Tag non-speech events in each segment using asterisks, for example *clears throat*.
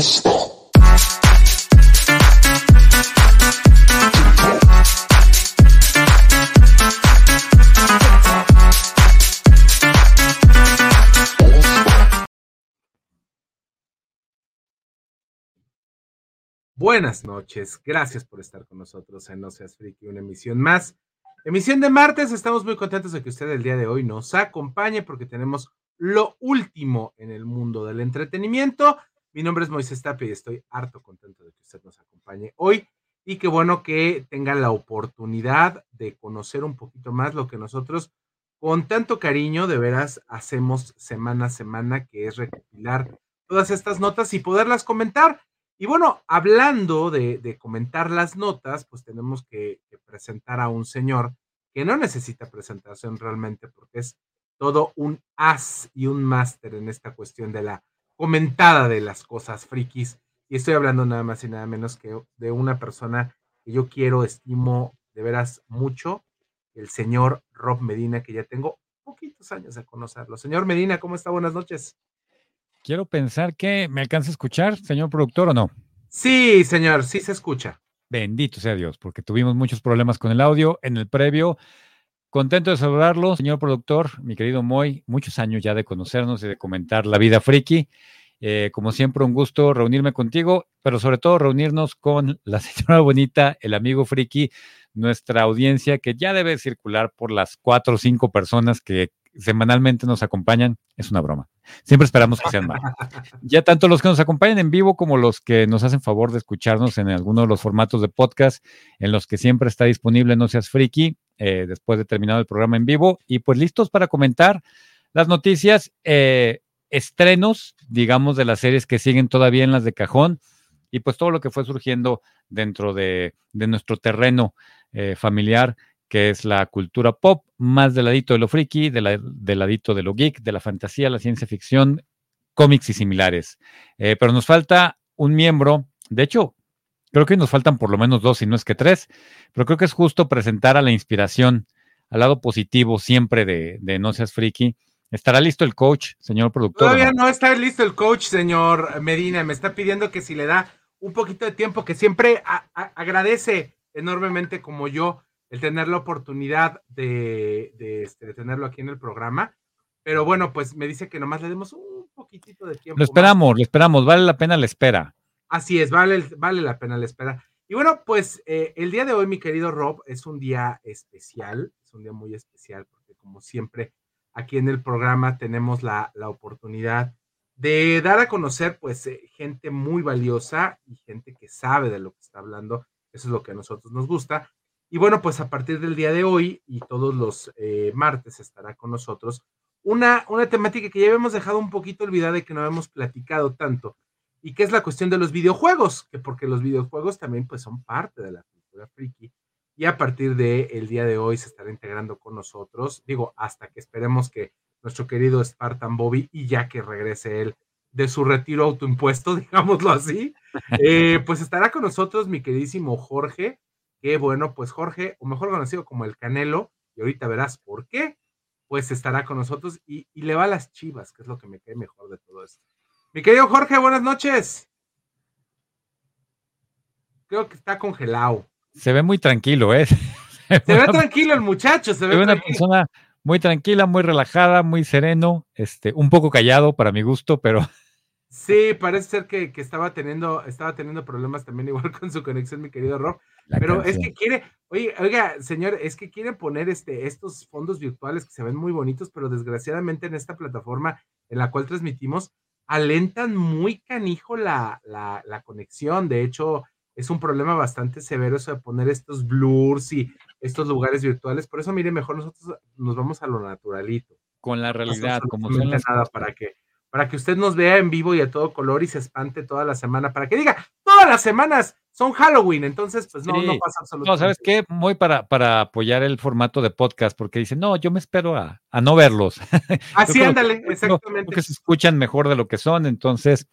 Stop. Buenas noches, gracias por estar con nosotros en No Seas Friki, una emisión más. Emisión de martes, estamos muy contentos de que usted el día de hoy nos acompañe porque tenemos lo último en el mundo del entretenimiento. Mi nombre es Moisés Tapia y estoy harto contento de que usted nos acompañe hoy y qué bueno que tenga la oportunidad de conocer un poquito más lo que nosotros con tanto cariño de veras hacemos semana a semana, que es recopilar todas estas notas y poderlas comentar. Y bueno, hablando de, comentar las notas, pues tenemos que, que presentar a un señor que no necesita presentación realmente porque es todo un as y un máster en esta cuestión de la comentada de las cosas frikis. Y estoy hablando nada más y nada menos que de una persona que yo quiero, estimo de veras mucho, el señor Rob Medina, que ya tengo poquitos años de conocerlo. Señor Medina, ¿cómo está? Buenas noches. Quiero pensar que me alcanza a escuchar, señor productor, o no. Sí, señor, sí se escucha. Bendito sea Dios, porque tuvimos muchos problemas con el audio en el previo. Contento de saludarlo, señor productor, mi querido Moy, muchos años ya de conocernos y de comentar la vida friki. Eh, como siempre, un gusto reunirme contigo, pero sobre todo reunirnos con la *laughs* señora bonita, el amigo friki, nuestra audiencia que ya debe circular por las cuatro o cinco personas que semanalmente nos acompañan. Es una broma. Siempre esperamos que sean más. *laughs* Ya tanto los que nos acompañan en vivo como los que nos hacen favor de escucharnos en alguno de los formatos de podcast en los que siempre está disponible No Seas Friki eh, después de terminado el programa en vivo. Y pues listos para comentar las noticias, eh, estrenos, digamos, de las series que siguen todavía en las de cajón y pues todo lo que fue surgiendo dentro de, nuestro terreno eh, familiar, que es la cultura pop, más del ladito de lo friki, de del ladito de lo geek, de la fantasía, la ciencia ficción, cómics y similares. pero nos falta un miembro, de hecho, Creo que nos faltan por lo menos dos, si no es que tres, pero creo que es justo presentar a la inspiración, al lado positivo siempre de, No Seas Friki. ¿Estará listo el coach, señor productor? Todavía no? está listo el coach, señor Medina. Me está pidiendo que si le da un poquito de tiempo, que siempre agradece enormemente como yo el tener la oportunidad de, este, de, tenerlo aquí en el programa. Pero bueno, pues me dice que nomás le demos un poquitito de tiempo. Lo esperamos, lo esperamos, vale la pena la espera. Así es, vale, vale la pena la espera. Y bueno, pues eh, el día de hoy, mi querido Rob, es un día especial, es un día muy especial porque como siempre aquí en el programa tenemos la, oportunidad de dar a conocer pues eh, gente muy valiosa y gente que sabe de lo que está hablando. Eso es lo que a nosotros nos gusta. Y bueno, pues a partir del día de hoy y todos los eh, martes estará con nosotros una, una temática que ya habíamos dejado un poquito olvidada y que no habíamos platicado tanto, y qué es la cuestión de los videojuegos, que porque los videojuegos también pues son parte de la cultura friki y a partir del el día de hoy se estará integrando con nosotros, digo, hasta que esperemos que nuestro querido Spartan Bobby y ya que regrese él de su retiro autoimpuesto, *laughs* digámoslo así, eh, pues estará con nosotros mi queridísimo Jorge, que bueno, pues Jorge, o mejor conocido como el Canelo, y ahorita verás por qué, pues estará con nosotros y, y le va a las chivas, que es lo que me cae mejor de todo esto. Mi querido Jorge, buenas noches. Creo que está congelado. Se ve muy tranquilo, ¿eh? *laughs* Se, ve tranquilo el muchacho, se ve, una persona muy tranquila, muy relajada, muy sereno, este, un poco callado para mi gusto, pero Sí, parece ser que, estaba teniendo, estaba teniendo problemas también igual *laughs* con su conexión, mi querido Rob. pero es que quiere, oye, oiga, señor, es que quiere poner este, estos fondos virtuales que se ven muy bonitos, pero desgraciadamente en esta plataforma en la cual transmitimos, alentan muy canijo la, la, conexión. De hecho, es un problema bastante severo eso de poner estos blurs y estos lugares virtuales. Por eso, mire, mejor nosotros nos vamos a lo naturalito. Con la realidad, como son las nada para que para que usted nos vea en vivo y a todo color y se espante toda la semana, para que diga, todas las semanas son Halloween, entonces pues no, no pasa absolutamente. No, ¿sabes qué? Muy para, para apoyar el formato de podcast, porque dicen, no, yo me espero a, no verlos. *laughs* Así, ándale, exactamente. que se escuchan mejor de lo que son, entonces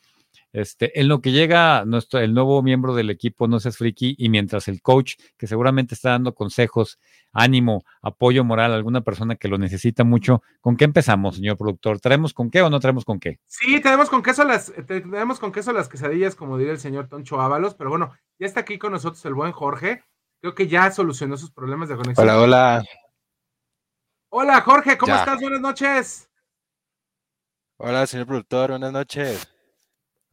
Este, en lo que llega nuestro, el nuevo miembro del equipo, no seas friki, y mientras el coach, que seguramente está dando consejos, ánimo, apoyo moral a alguna persona que lo necesita mucho, ¿con qué empezamos, señor productor? ¿Traemos con qué o no traemos con qué? Sí, tenemos con queso las, tenemos con queso las quesadillas, como diría el señor Toncho Ábalos, pero bueno, ya está aquí con nosotros el buen Jorge. Creo que ya solucionó sus problemas de conexión. Hola, hola. Hola, Jorge, ¿cómo estás? Buenas noches. Hola, señor productor, buenas noches.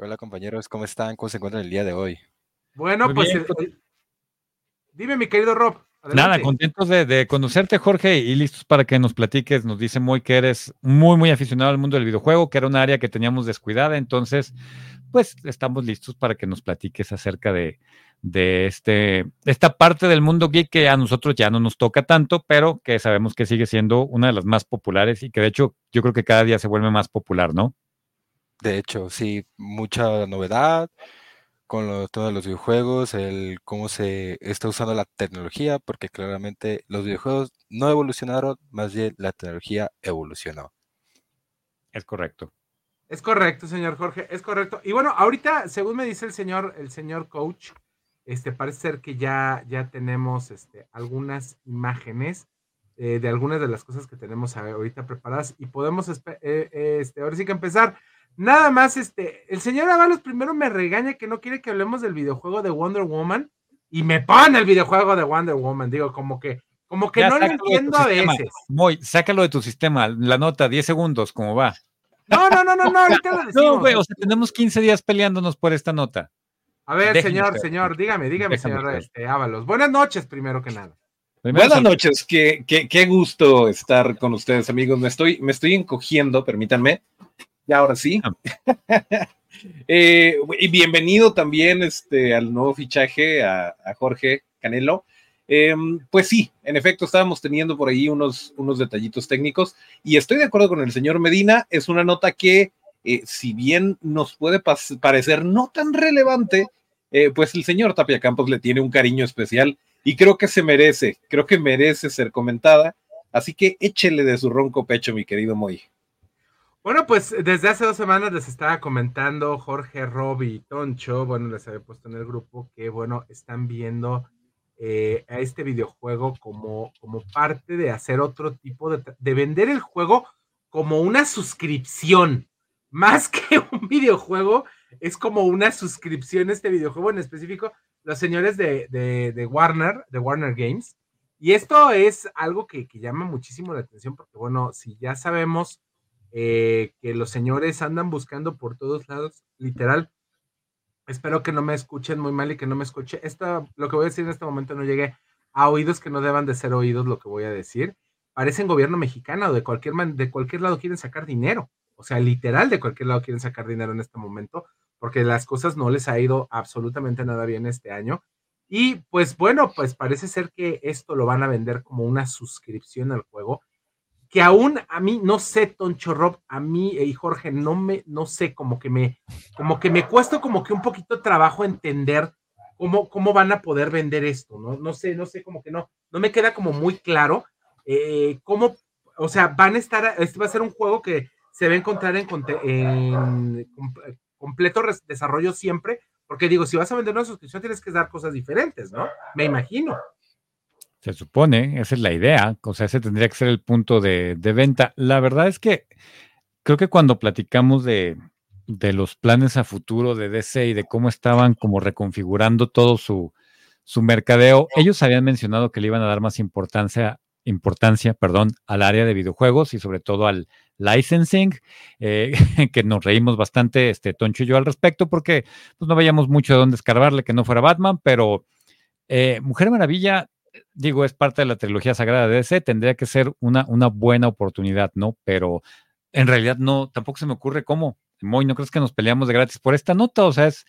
Hola, compañeros, ¿cómo están? ¿Cómo se encuentran el día de hoy? Bueno, pues, pues dime, mi querido Rob. Nada, contentos de, conocerte, Jorge, y listos para que nos platiques. Nos dice muy que eres muy, muy aficionado al mundo del videojuego, que era un área que teníamos descuidada. Entonces, pues estamos listos para que nos platiques acerca de, de este, esta parte del mundo geek que a nosotros ya no nos toca tanto, pero que sabemos que sigue siendo una de las más populares y que de hecho yo creo que cada día se vuelve más popular, ¿no? De hecho, sí, mucha novedad con todos los videojuegos, el cómo se está usando la tecnología, porque claramente los videojuegos no evolucionaron, más bien la tecnología evolucionó. Es correcto. Es correcto, señor Jorge, es correcto. Y bueno, ahorita, según me dice el señor, el señor coach, este parece ser que ya, ya tenemos este, algunas imágenes eh, de algunas de las cosas que tenemos ahorita preparadas y podemos eh, este, ahora sí que empezar. Nada más, este, el señor Avalos primero me regaña que no quiere que hablemos del videojuego de Wonder Woman y me pone el videojuego de Wonder Woman. Digo, como que, como que no lo entiendo a veces. Muy, sácalo de tu sistema, la nota, 10 segundos, ¿cómo va? No, no, no, no, no, ahorita lo *laughs* decimos. No, güey, o sea, tenemos 15 días peleándonos por esta nota. A ver, señor, señor, dígame, dígame, señor este, Ábalos. Buenas noches, primero que nada. Buenas noches, qué, qué, qué, gusto estar con ustedes, amigos. Me estoy, me estoy encogiendo, permítanme. Y ahora sí. Ah. *laughs* Eh, y bienvenido también este, al nuevo fichaje a, Jorge Canelo. Em, pues sí, en efecto, estábamos teniendo por ahí unos, unos detallitos técnicos y estoy de acuerdo con el señor Medina. Es una nota que, eh, si bien nos puede parecer no tan relevante, eh, pues el señor Tapia Campos le tiene un cariño especial y creo que se merece, creo que merece ser comentada. Así que échele de su ronco pecho, mi querido Moy. Bueno, pues desde hace dos semanas les estaba comentando Jorge, Rob y Toncho, bueno, les había puesto en el grupo que, bueno, están viendo eh, a este videojuego como, como parte de hacer otro tipo de, de vender el juego como una suscripción, más que *laughs* un videojuego, es como una suscripción este videojuego en específico, los señores de, de, Warner, de Warner Games. Y esto es algo que, que llama muchísimo la atención porque, bueno, si ya sabemos eh, que los señores andan buscando por todos lados, literal. Espero que no me escuchen muy mal y que no me escuche. Esto, lo que voy a decir en este momento no llegue a oídos que no deban de ser oídos lo que voy a decir. Parecen gobierno mexicano, de cualquier, de cualquier lado quieren sacar dinero. O sea, literal, de cualquier lado quieren sacar dinero en este momento, porque las cosas no les ha ido absolutamente nada bien este año. Y pues bueno, pues parece ser que esto lo van a vender como una suscripción al juego que aún a mí, no sé, Toncho Rob, a mí y Jorge, no me, no sé, como que me, como que me cuesta como que un poquito trabajo entender cómo, cómo van a poder vender esto, ¿no? No sé, no sé, como que no, no me queda como muy claro eh, cómo, o sea, van a estar, este va a ser un juego que se va a encontrar en, en completo desarrollo siempre, porque digo, si vas a vender una suscripción tienes que dar cosas diferentes, ¿no? Me imagino. Se supone, esa es la idea, o sea, ese tendría que ser el punto de, venta. La verdad es que creo que cuando platicamos de, los planes a futuro de DC y de cómo estaban como reconfigurando todo su, su mercadeo, ellos habían mencionado que le iban a dar más importancia, importancia perdón, al área de videojuegos y sobre todo al licensing, eh, *laughs* que nos reímos bastante, este Toncho y yo al respecto, porque pues, no veíamos mucho de dónde escarbarle que no fuera Batman, pero eh, Mujer Maravilla digo, es parte de la trilogía sagrada de DC, tendría que ser una, una buena oportunidad, ¿no? Pero en realidad no, tampoco se me ocurre cómo. Moy, ¿no crees que nos peleamos de gratis por esta nota? O sea, es,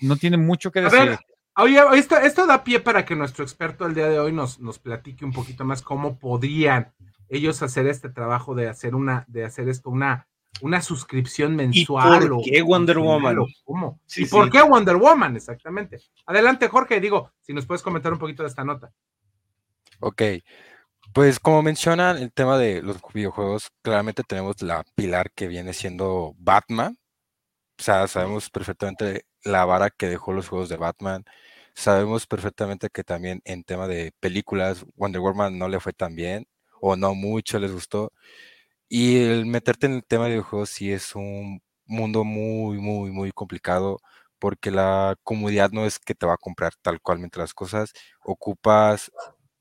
no tiene mucho que decir. oye, esto, esto da pie para que nuestro experto el día de hoy nos, nos platique un poquito más cómo podrían ellos hacer este trabajo de hacer una, de hacer esto una, una suscripción mensual. ¿Y por qué Wonder Woman? ¿Cómo? ¿Y por qué Wonder Woman? Exactamente. Adelante, Jorge, digo, si nos puedes comentar un poquito de esta nota. Ok. Pues como mencionan el tema de los videojuegos, claramente tenemos la pilar que viene siendo Batman. O sea, sabemos perfectamente la vara que dejó los juegos de Batman. Sabemos perfectamente que también en tema de películas, Wonder Woman no le fue tan bien, o no mucho les gustó. Y el meterte en el tema de videojuegos sí es un mundo muy, muy, muy complicado porque la comodidad no es que te va a comprar tal cual mientras las cosas, ocupas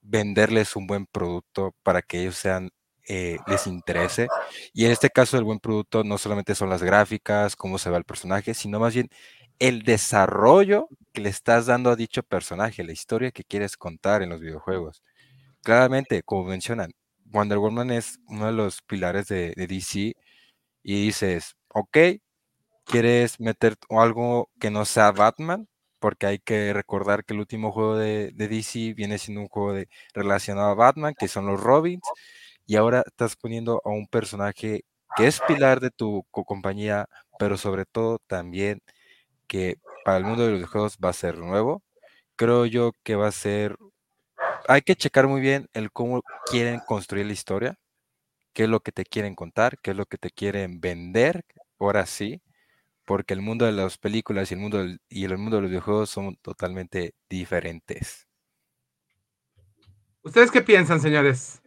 venderles un buen producto para que ellos sean eh, les interese. Y en este caso el buen producto no solamente son las gráficas, cómo se ve el personaje, sino más bien el desarrollo que le estás dando a dicho personaje, la historia que quieres contar en los videojuegos. Claramente, como mencionan, Wonder Woman es uno de los pilares de, DC y dices, ok, quieres meter algo que no sea Batman, porque hay que recordar que el último juego de, DC viene siendo un juego relacionado a Batman, que son los Robins, y ahora estás poniendo a un personaje que es pilar de tu compañía, pero sobre todo también que para el mundo de los juegos va a ser nuevo. Creo yo que va a ser... Hay que checar muy bien el cómo quieren construir la historia, qué es lo que te quieren contar, qué es lo que te quieren vender, ahora sí, porque el mundo de las películas y el mundo, y el mundo de los videojuegos son totalmente diferentes. ¿Ustedes qué piensan, señores?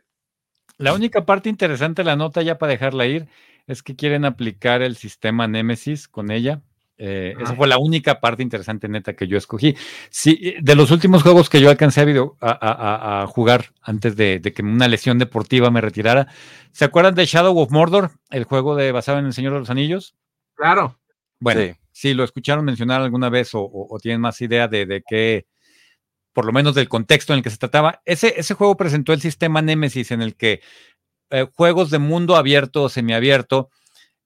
La única parte interesante de la nota, ya para dejarla ir, es que quieren aplicar el sistema Nemesis con ella. Eh, esa fue la única parte interesante, neta, que yo escogí. Sí, de los últimos juegos que yo alcancé a, a, jugar antes de, que una lesión deportiva me retirara, ¿se acuerdan de Shadow of Mordor, el juego de, basado en El Señor de los Anillos? Claro. Bueno, sí, lo escucharon mencionar alguna vez o, tienen más idea de, de qué por lo menos del contexto en el que se trataba. Ese, ese juego presentó el sistema Nemesis en el que eh, juegos de mundo abierto o semiabierto,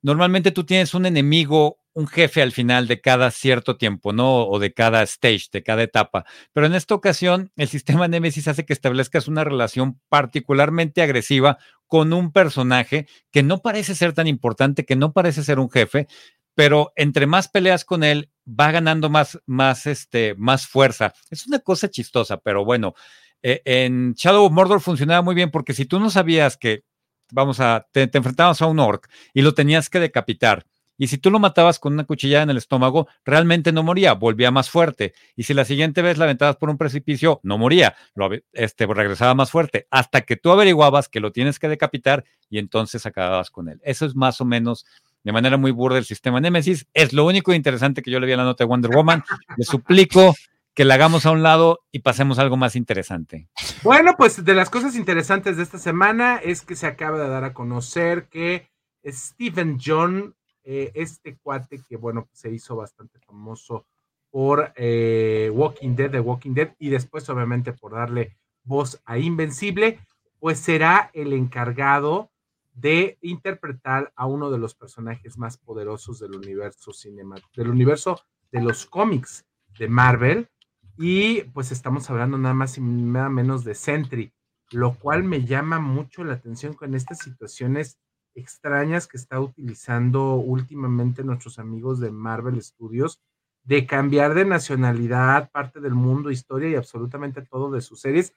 normalmente tú tienes un enemigo, un jefe al final de cada cierto tiempo, ¿no? O de cada stage, de cada etapa. Pero en esta ocasión, el sistema Nemesis hace que establezcas una relación particularmente agresiva con un personaje que no parece ser tan importante, que no parece ser un jefe, pero entre más peleas con él, va ganando más, más, este, más fuerza. Es una cosa chistosa, pero bueno, eh, en Shadow of Mordor funcionaba muy bien porque si tú no sabías que, vamos a, te, enfrentabas a un orc y lo tenías que decapitar, y si tú lo matabas con una cuchillada en el estómago, realmente no moría, volvía más fuerte. Y si la siguiente vez la aventabas por un precipicio, no moría, lo, este, regresaba más fuerte, hasta que tú averiguabas que lo tienes que decapitar y entonces acababas con él. Eso es más o menos de manera muy burda el sistema Nemesis. Es lo único interesante que yo le vi a la nota de Wonder Woman. Le suplico que la hagamos a un lado y pasemos a algo más interesante. Bueno, pues de las cosas interesantes de esta semana es que se acaba de dar a conocer que Stephen John, eh, este cuate que, bueno, se hizo bastante famoso por eh, Walking Dead, de Walking Dead, y después obviamente por darle voz a Invencible, pues será el encargado de interpretar a uno de los personajes más poderosos del universo cinemático, del universo de los cómics de Marvel. Y pues estamos hablando nada más y nada menos de Sentry, lo cual me llama mucho la atención con estas situaciones extrañas que está utilizando últimamente nuestros amigos de Marvel Studios de cambiar de nacionalidad, parte del mundo, historia y absolutamente todo de sus series.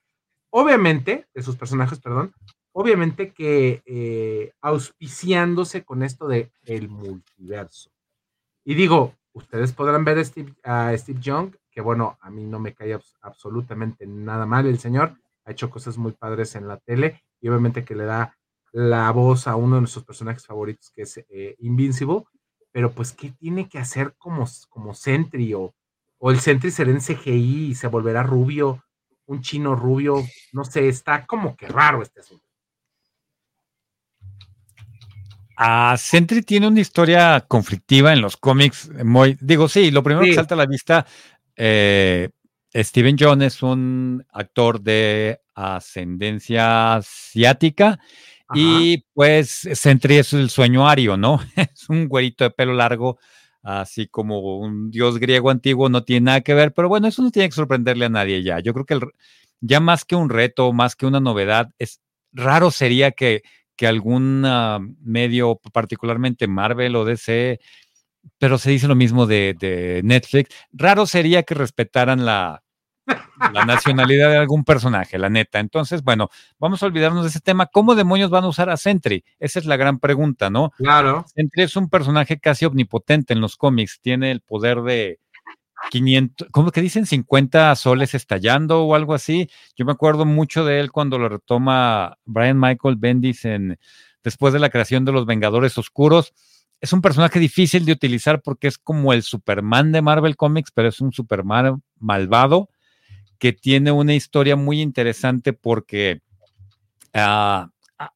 Obviamente, de sus personajes, perdón, obviamente que eh, auspiciándose con esto de el multiverso. Y digo, ustedes podrán ver a Steve, a Steve Young, que bueno, a mí no me cae absolutamente nada mal el señor, ha hecho cosas muy padres en la tele y obviamente que le da la voz a uno de nuestros personajes favoritos que es eh, Invincible, pero pues ¿qué tiene que hacer como, como Sentry o, o el Sentry será en CGI y se volverá rubio, un chino rubio, no sé, está como que raro este asunto. Ah, Sentry tiene una historia conflictiva en los cómics. Muy, digo, sí, lo primero que salta a la vista, eh, Steven John es un actor de ascendencia asiática y pues Sentry es el sueño ario, ¿no? *laughs* es un güerito de pelo largo, así como un dios griego antiguo, no tiene nada que ver, pero bueno, eso no tiene que sorprenderle a nadie ya. Yo creo que ya más que un reto, más que una novedad, es raro sería que que algún ah, medio, particularmente Marvel o DC, pero se dice lo mismo de, Netflix. Raro sería que respetaran la, la nacionalidad de algún personaje, la neta. Entonces, bueno, vamos a olvidarnos de ese tema. ¿Cómo demonios van a usar a Sentry? Esa es la gran pregunta, ¿no? Claro. Sentry es un personaje casi omnipotente en los cómics, tiene el poder de 500, ¿cómo que dicen? 50 soles estallando o algo así. Yo me acuerdo mucho de él cuando lo retoma Brian Michael Bendis en, después de la creación de los Vengadores Oscuros. Es un personaje difícil de utilizar porque es como el Superman de Marvel Comics, pero es un Superman malvado que tiene una historia muy interesante porque uh,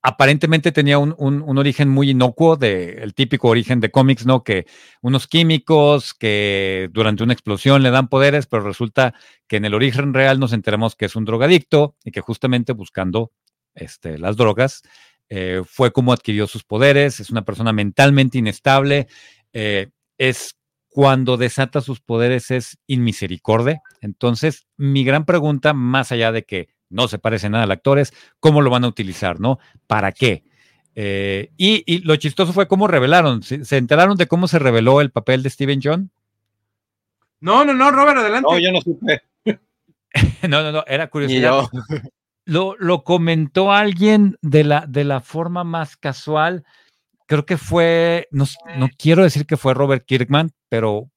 aparentemente tenía un, un, origen muy inocuo, de, el típico origen de cómics, ¿no? Que unos químicos que durante una explosión le dan poderes, pero resulta que en el origen real nos enteramos que es un drogadicto y que justamente buscando este, las drogas eh, fue como adquirió sus poderes, es una persona mentalmente inestable, eh, es cuando desata sus poderes es inmisericordia. Entonces, mi gran pregunta, más allá de que no se parece nada al actor, es cómo lo van a utilizar, ¿no? ¿Para qué? Eh, y, lo chistoso fue cómo revelaron. ¿Se, enteraron de cómo se reveló el papel de Steven John? No, no, no, Robert, adelante. No, yo no supe. *laughs* no, no, no, era curiosidad. Lo, lo, comentó alguien de la, de la forma más casual. Creo que fue, no, no quiero decir que fue Robert Kirkman, pero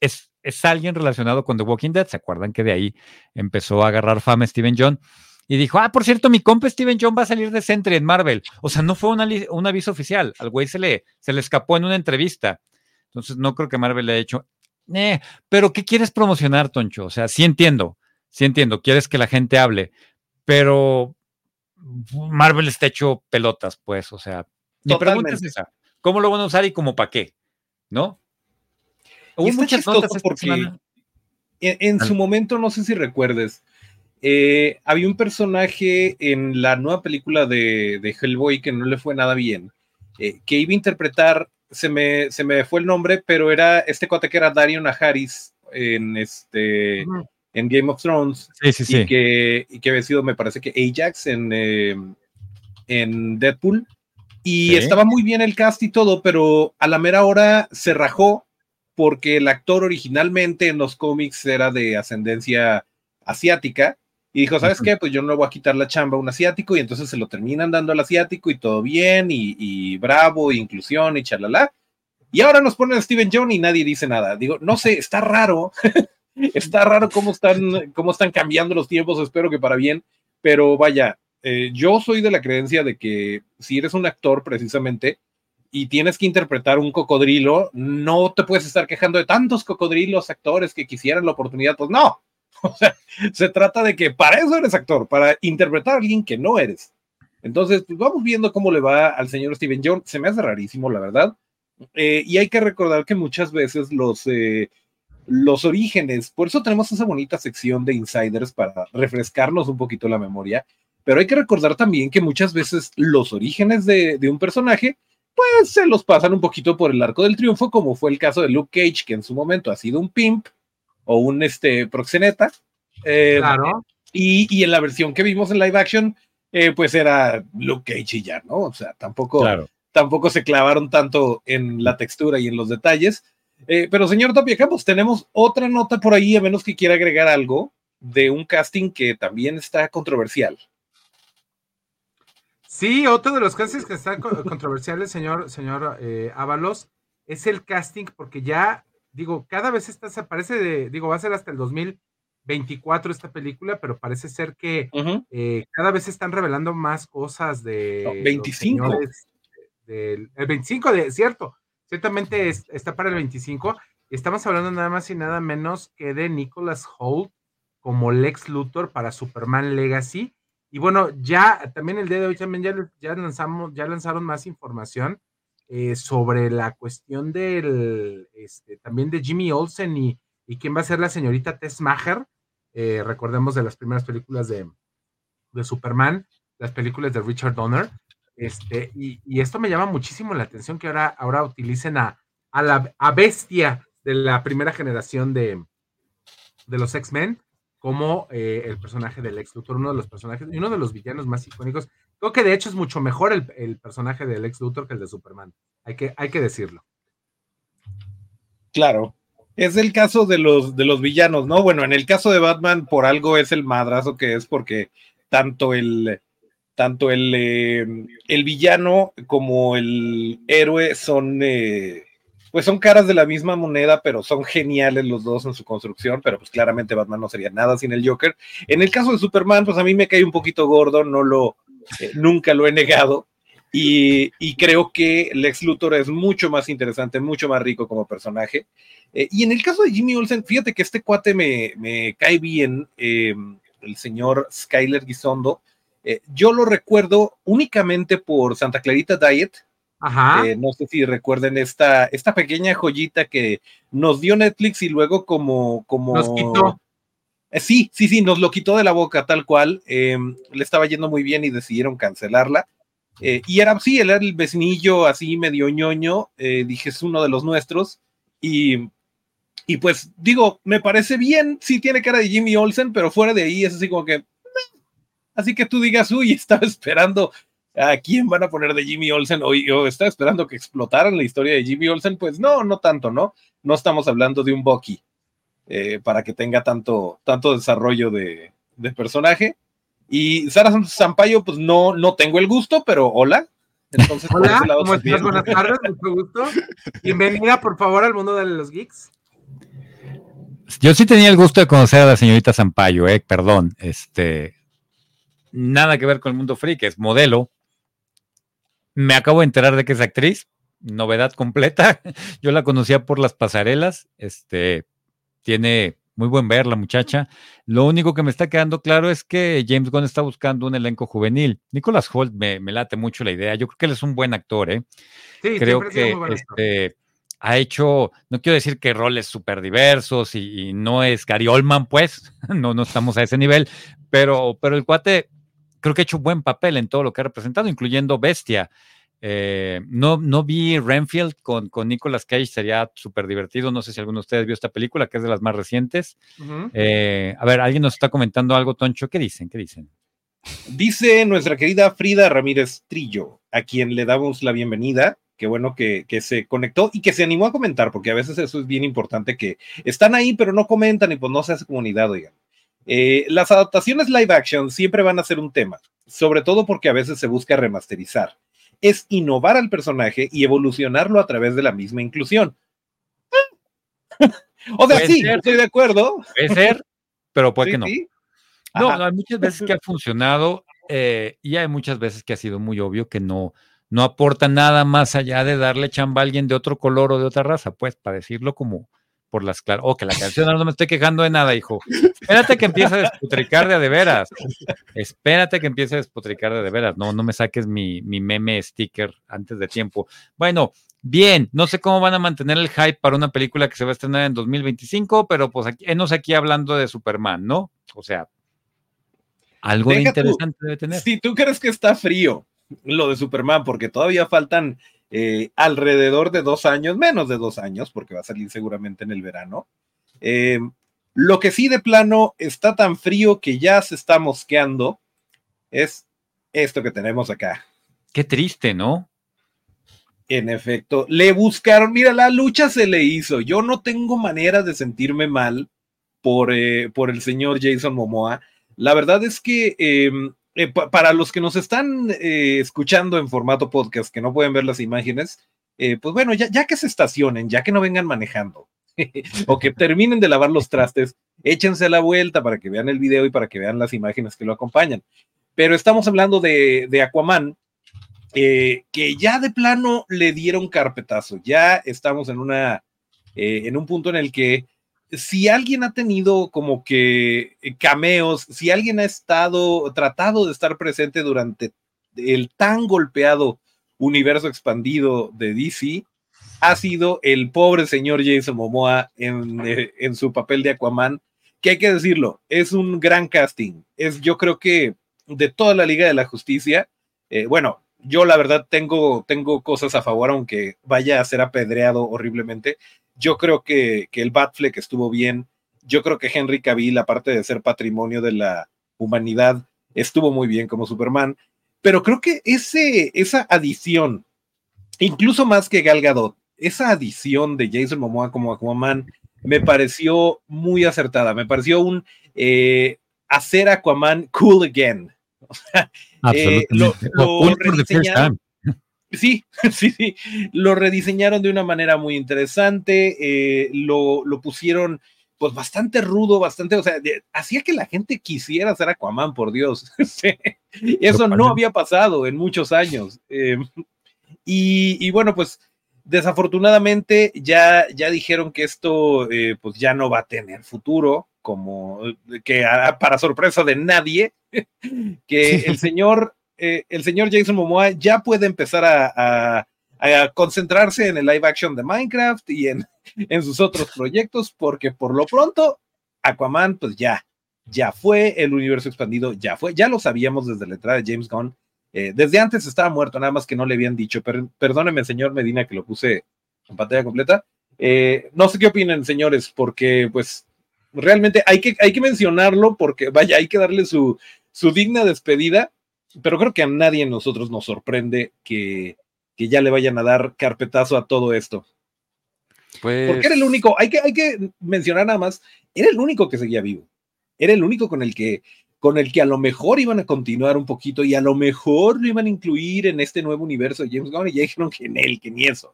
es, es alguien relacionado con The Walking Dead. ¿Se acuerdan que de ahí empezó a agarrar fama Steven John? Y dijo, ah, por cierto, mi compa Steven John va a salir de Sentry en Marvel. O sea, no fue un aviso oficial. Al güey se le, se le escapó en una entrevista. Entonces, no creo que Marvel le haya hecho, eh, pero ¿qué quieres promocionar, Toncho? O sea, sí entiendo, sí entiendo, quieres que la gente hable, pero Marvel está hecho pelotas, pues, o sea, mi pregunta es esa, ¿cómo lo van a usar y como para qué? ¿No? Hubo muchas notas porque en, su momento, no sé si recuerdes, eh, había un personaje en la nueva película de, Hellboy que no le fue nada bien, eh, que iba a interpretar, se me, se me fue el nombre, pero era este cuate que era Darion Aharis en este en Game of Thrones sí, sí, sí. Y, que, y que había sido, me parece que Ajax en, eh, en Deadpool. Y estaba muy bien el cast y todo, pero a la mera hora se rajó porque el actor originalmente en los cómics era de ascendencia asiática y dijo, ¿sabes qué? Pues yo no le voy a quitar la chamba a un asiático y entonces se lo terminan dando al asiático y todo bien y, bravo, inclusión y chalala. Y ahora nos ponen a Steven John y nadie dice nada. Digo, no sé, está raro. *laughs* está raro cómo están, cómo están cambiando los tiempos, espero que para bien, pero vaya, eh, yo soy de la creencia de que si eres un actor precisamente, y tienes que interpretar un cocodrilo, no te puedes estar quejando de tantos cocodrilos actores que quisieran la oportunidad, pues no. *laughs* O sea, se trata de que para eso eres actor, para interpretar a alguien que no eres. Entonces, pues vamos viendo cómo le va al señor Steven John. Se me hace rarísimo, la verdad. Eh, y hay que recordar que muchas veces los, eh, los orígenes, por eso tenemos esa bonita sección de insiders para refrescarnos un poquito la memoria, pero hay que recordar también que muchas veces los orígenes de, de un personaje pues se los pasan un poquito por el arco del triunfo, como fue el caso de Luke Cage, que en su momento ha sido un pimp o un este, proxeneta. Eh, claro. Y, en la versión que vimos en live action, eh, pues era Luke Cage y ya, ¿no? O sea, tampoco, tampoco se clavaron tanto en la textura y en los detalles. Eh, pero señor Tapia Campos, tenemos otra nota por ahí, a menos que quiera agregar algo de un casting que también está controversial. Sí, otro de los castings que están controversiales, señor, señor eh, Ábalos, es el casting, porque ya, digo, cada vez está, se parece de, digo, va a ser hasta el 2024 esta película, pero parece ser que eh, cada vez están revelando más cosas de... 25. el 25, de, cierto, ciertamente está para el 25. Estamos hablando nada más y nada menos que de Nicholas Holt como Lex Luthor para Superman Legacy y bueno, ya también el día de hoy también ya, ya lanzamos, ya lanzaron más información eh, sobre la cuestión del, este, también de Jimmy Olsen y, y quién va a ser la señorita Tess Maher. Eh, recordemos de las primeras películas de, de, Superman, las películas de Richard Donner. Este, y, y, esto me llama muchísimo la atención que ahora, ahora utilicen a, a la a bestia de la primera generación de, de los X-Men como eh, el personaje del Lex Luthor, uno de los personajes y uno de los villanos más icónicos. Creo que de hecho es mucho mejor el, personaje del Lex Luthor que el de Superman. Hay que, hay que decirlo. Claro. es el caso de los, de los villanos, ¿no? Bueno, en el caso de Batman, por algo es el madrazo que es, porque tanto el, tanto el, eh, el villano como el héroe son, eh, pues son caras de la misma moneda, pero son geniales los dos en su construcción, pero pues claramente Batman no sería nada sin el Joker. En el caso de Superman, pues a mí me cae un poquito gordo, no lo, eh, nunca lo he negado. Y, y, creo que Lex Luthor es mucho más interesante, mucho más rico como personaje. y en el caso de Jimmy Olsen, fíjate que este cuate me, me cae bien, el señor Skyler Gisondo, eh, yo lo recuerdo únicamente por Santa Clarita Diet. Ajá. Eh, no sé si recuerden esta, esta pequeña joyita que nos dio Netflix y luego como... como... Nos quitó. Eh, sí, sí, sí, nos lo quitó de la boca tal cual. Em, le estaba yendo muy bien y decidieron cancelarla. y era, sí, él era el vecinillo así medio ñoño. dije, es uno de los nuestros. Y y pues digo, me parece bien, sí tiene cara de Jimmy Olsen, pero fuera de ahí es así como que Así que tú digas, uy, *laughs* estaba esperando a quién van a poner de Jimmy Olsen o, o estaba esperando que explotaran la historia de Jimmy Olsen. Pues no, no tanto, ¿no? No estamos hablando de un Bucky eh, para que tenga tanto, tanto desarrollo de, personaje. Y Sara Sampaio, pues no, no tengo el gusto, pero hola. Entonces, hola, ¿cómo estás? Buenas tardes, mucho gusto. Bienvenida, por favor, al mundo de los geeks. Yo sí tenía el gusto de conocer a la señorita Sampaio, eh, perdón, este, nada que ver con el mundo freak, es modelo. Me acabo de enterar de que es actriz, novedad completa. *laughs* Yo la conocía por las pasarelas, este, tiene muy buen ver la muchacha. Lo único que me está quedando claro es que James Gunn está buscando un elenco juvenil. Nicholas Holt me, late mucho la idea. Yo creo que él es un buen actor, ¿eh? Sí, creo que este, ha hecho, no quiero decir que roles súper diversos y, no es Gary Oldman, pues, *laughs* no, no estamos a ese nivel, pero, pero el cuate creo que ha hecho un buen papel en todo lo que ha representado, incluyendo Bestia. Eh, no, no vi Renfield con, con Nicolas Cage, sería súper divertido. No sé si alguno de ustedes vio esta película, que es de las más recientes. Eh, a ver, alguien nos está comentando algo, Toncho. ¿Qué dicen? ¿Qué dicen? Dice nuestra querida Frida Ramírez Trillo, a quien le damos la bienvenida. Qué bueno que, que, se conectó y que se animó a comentar, porque a veces eso es bien importante, que están ahí, pero no comentan y pues no se hace comunidad, oigan. Eh, las adaptaciones live action siempre van a ser un tema, sobre todo porque a veces se busca remasterizar. Es innovar al personaje y evolucionarlo a través de la misma inclusión. *laughs* o sea, sí, estoy de acuerdo. Puede ser, pero puede que no. No, hay muchas veces que ha funcionado eh, y hay muchas veces que ha sido muy obvio que no, no aporta nada más allá de darle chamba a alguien de otro color o de otra raza, pues, para decirlo como, por las claras. Oh, que la canción no me estoy quejando de nada, hijo. Espérate que empiece a despotricar de, de veras. Espérate que empiece a despotricar de, de veras. No, no me saques mi, mi meme sticker antes de tiempo. Bueno, bien, no sé cómo van a mantener el hype para una película que se va a estrenar en 2025, pero pues aquí, sé aquí hablando de Superman, ¿no? O sea, algo interesante debe tener. Si tú crees que está frío lo de Superman, porque todavía faltan eh, alrededor de dos años, menos de dos años, porque va a salir seguramente en el verano. Eh, lo que sí de plano está tan frío que ya se está mosqueando es esto que tenemos acá. Qué triste, ¿no? En efecto, le buscaron, mira, la lucha se le hizo. Yo no tengo manera de sentirme mal por, eh, por el señor Jason Momoa. La verdad es que em, eh, para los que nos están eh, escuchando en formato podcast, que no pueden ver las imágenes, eh, pues bueno, ya, que se estacionen, ya que no vengan manejando *laughs* o que terminen de lavar los trastes, échense la vuelta para que vean el video y para que vean las imágenes que lo acompañan. Pero estamos hablando de, de Aquaman, que ya de plano le dieron carpetazo, ya estamos en una, en un punto en el que si alguien ha tenido como que eh, cameos, si alguien ha estado tratado de estar presente durante el tan golpeado universo expandido de DC, ha sido el pobre señor Jason Momoa en, eh, en su papel de Aquaman, que hay que decirlo, es un gran casting. Es, yo creo que de toda la Liga de la Justicia, eh, bueno, yo la verdad tengo, tengo cosas a favor, aunque vaya a ser apedreado horriblemente. Yo creo que, que el Batfleck estuvo bien. Yo creo que Henry Cavill, aparte de ser patrimonio de la humanidad, estuvo muy bien como Superman. Pero creo que ese, esa adición, incluso más que Gal Gadot, esa adición de Jason Momoa como Aquaman, me pareció muy acertada. Me pareció un eh, hacer Aquaman cool again. *laughs* O sea, eh, lo, lo rediseñaron. Sí, *laughs* sí, sí. Lo rediseñaron de una manera muy interesante. Eh, lo, lo, pusieron, pues, bastante rudo, bastante. O sea, de, hacía que la gente quisiera ser Aquaman, por Dios. *laughs* sí. Eso no había pasado en muchos años. Eh, y, y, bueno, pues desafortunadamente ya, ya dijeron que esto eh, pues ya no va a tener futuro, como que para sorpresa de nadie, *laughs* que el señor, eh, el señor Jason Momoa ya puede empezar a, concentrarse en el live action de Minecraft y *laughs* en, sus otros proyectos, porque por lo pronto Aquaman pues ya, ya fue, el universo expandido ya fue, ya lo sabíamos desde la entrada de James Gunn, eh, desde antes estaba muerto, nada más que no le habían dicho. Per perdóneme, señor Medina, que lo puse en pantalla completa. Eh, no sé qué opinen, señores, porque pues realmente hay que, hay que mencionarlo porque vaya, hay que darle su, su digna despedida, pero creo que a nadie de nosotros nos sorprende que, que ya le vayan a dar carpetazo a todo esto. Pues... Porque era el único, hay que, hay que mencionar nada más, era el único que seguía vivo. Era el único con el que con el que a lo mejor iban a continuar un poquito y a lo mejor lo iban a incluir en este nuevo universo de James Gunn y ya dijeron que en él, que ni eso.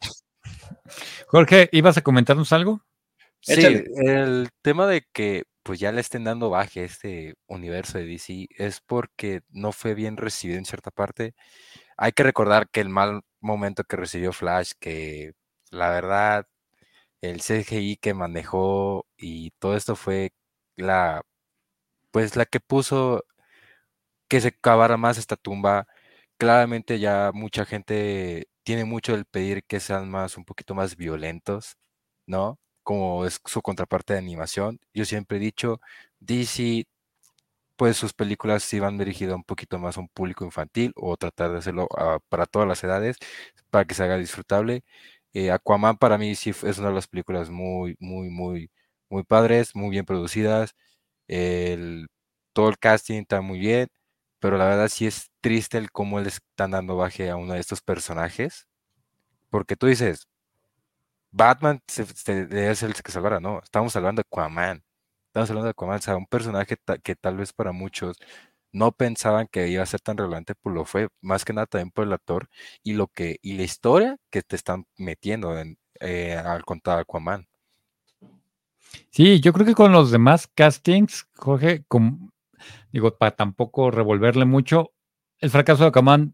Jorge, ¿ibas a comentarnos algo? Sí, Échale. el tema de que pues ya le estén dando baje este universo de DC es porque no fue bien recibido en cierta parte. Hay que recordar que el mal momento que recibió Flash, que la verdad, el CGI que manejó y todo esto fue la pues la que puso que se cavara más esta tumba. Claramente ya mucha gente tiene mucho el pedir que sean más, un poquito más violentos, ¿no? Como es su contraparte de animación. Yo siempre he dicho, DC, pues sus películas sí van dirigidas un poquito más a un público infantil o tratar de hacerlo uh, para todas las edades, para que se haga disfrutable. Eh, Aquaman para mí sí es una de las películas muy, muy, muy, muy padres, muy bien producidas el, todo el casting está muy bien, pero la verdad sí es triste el cómo le están dando baje a uno de estos personajes, porque tú dices, Batman se, debe ser el que salvara, no, estamos hablando de Aquaman, estamos hablando de Aquaman, o sea, un personaje que tal vez para muchos no pensaban que iba a ser tan relevante, pues lo fue, más que nada también por el actor y lo que, y la historia que te están metiendo en, eh, al contar Aquaman. Sí, yo creo que con los demás castings, Jorge, digo, para tampoco revolverle mucho, el fracaso de Aquaman,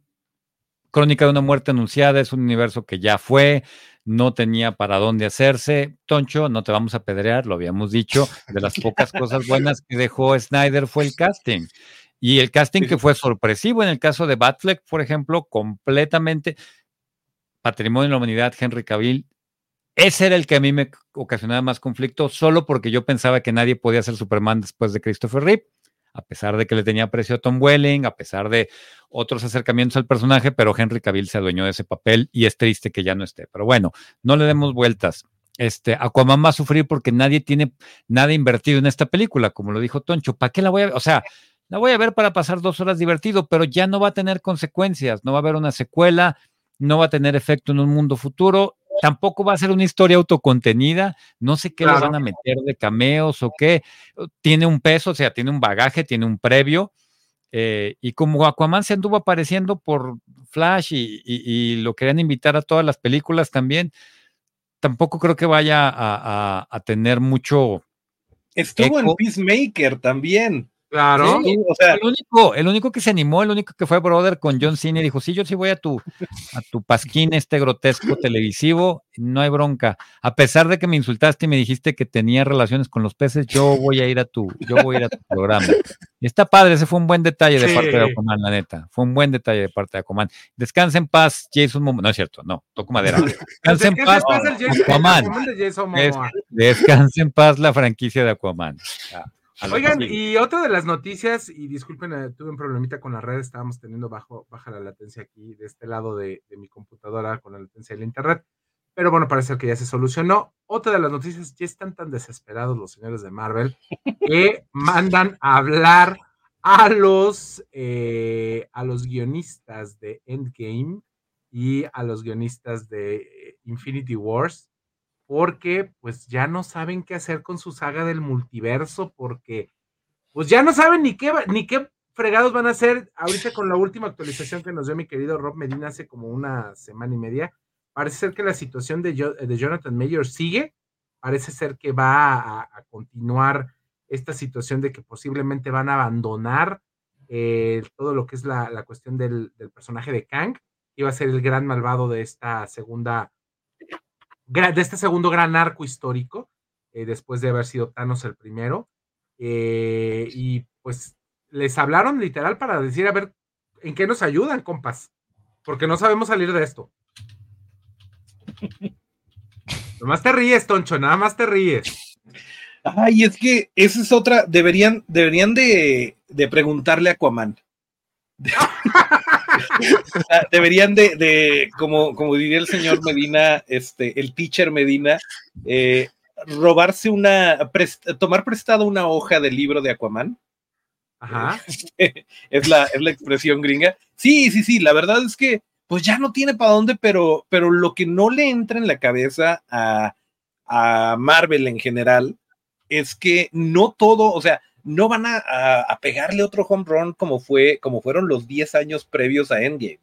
Crónica de una muerte anunciada, es un universo que ya fue, no tenía para dónde hacerse. Toncho, no te vamos a pedrear, lo habíamos dicho, de las pocas cosas buenas que dejó Snyder fue el casting. Y el casting que fue sorpresivo en el caso de Batfleck, por ejemplo, completamente patrimonio de la humanidad, Henry Cavill ese era el que a mí me ocasionaba más conflicto, solo porque yo pensaba que nadie podía ser Superman después de Christopher Reeve, a pesar de que le tenía aprecio a Tom Welling, a pesar de otros acercamientos al personaje, pero Henry Cavill se adueñó de ese papel y es triste que ya no esté. Pero bueno, no le demos vueltas. Este, Aquaman va a sufrir porque nadie tiene nada invertido en esta película, como lo dijo Toncho. ¿Para qué la voy a ver? O sea, la voy a ver para pasar dos horas divertido, pero ya no va a tener consecuencias, no va a haber una secuela, no va a tener efecto en un mundo futuro tampoco va a ser una historia autocontenida, no sé qué claro. le van a meter de cameos o qué, tiene un peso, o sea, tiene un bagaje, tiene un previo, eh, y como Aquaman se anduvo apareciendo por Flash y, y, y, lo querían invitar a todas las películas también, tampoco creo que vaya a, a, a tener mucho... Estuvo eco. en Peacemaker también. Claro. Sí, o sea, el, único, el único que se animó, el único que fue brother con John Cena dijo, sí, yo sí voy a tu, a tu pasquín este grotesco televisivo, no hay bronca. A pesar de que me insultaste y me dijiste que tenía relaciones con los peces, yo voy a ir a tu, yo voy a ir a tu programa. Y está padre, ese fue un buen detalle de sí. parte de Aquaman, la neta. Fue un buen detalle de parte de Aquaman. Descansa en paz, Jason Momoa. No es cierto, no, toco madera. Descansa en paz, Aquaman. Descansa en paz la franquicia de Aquaman. Ya. Oigan, y otra de las noticias, y disculpen, eh, tuve un problemita con la red, estábamos teniendo bajo, baja la latencia aquí de este lado de, de mi computadora con la latencia del internet, pero bueno, parece que ya se solucionó. Otra de las noticias, ya están tan desesperados los señores de Marvel *laughs* que mandan a hablar a los, eh, a los guionistas de Endgame y a los guionistas de Infinity Wars porque pues ya no saben qué hacer con su saga del multiverso, porque pues ya no saben ni qué, ni qué fregados van a hacer ahorita con la última actualización que nos dio mi querido Rob Medina hace como una semana y media. Parece ser que la situación de, de Jonathan Mayer sigue, parece ser que va a, continuar esta situación de que posiblemente van a abandonar eh, todo lo que es la, cuestión del, personaje de Kang, iba a ser el gran malvado de esta segunda, de este segundo gran arco histórico, eh, después de haber sido Thanos el primero. Eh, y pues les hablaron literal para decir, a ver, ¿en qué nos ayudan, compas? Porque no sabemos salir de esto. *laughs* Nomás te ríes, Toncho, nada más te ríes. Ay, es que esa es otra, deberían, deberían de, preguntarle a Aquaman. *laughs* deberían de, como, como diría el señor Medina, este, el teacher Medina, eh, robarse una, tomar prestado una hoja del libro de Aquaman Ajá. *laughs* es, la, es la expresión gringa. Sí, sí, sí, la verdad es que pues ya no tiene para dónde, pero, pero lo que no le entra en la cabeza a, a Marvel en general es que no todo, o sea, no van a, a, pegarle otro home run como fue, como fueron los 10 años previos a Endgame.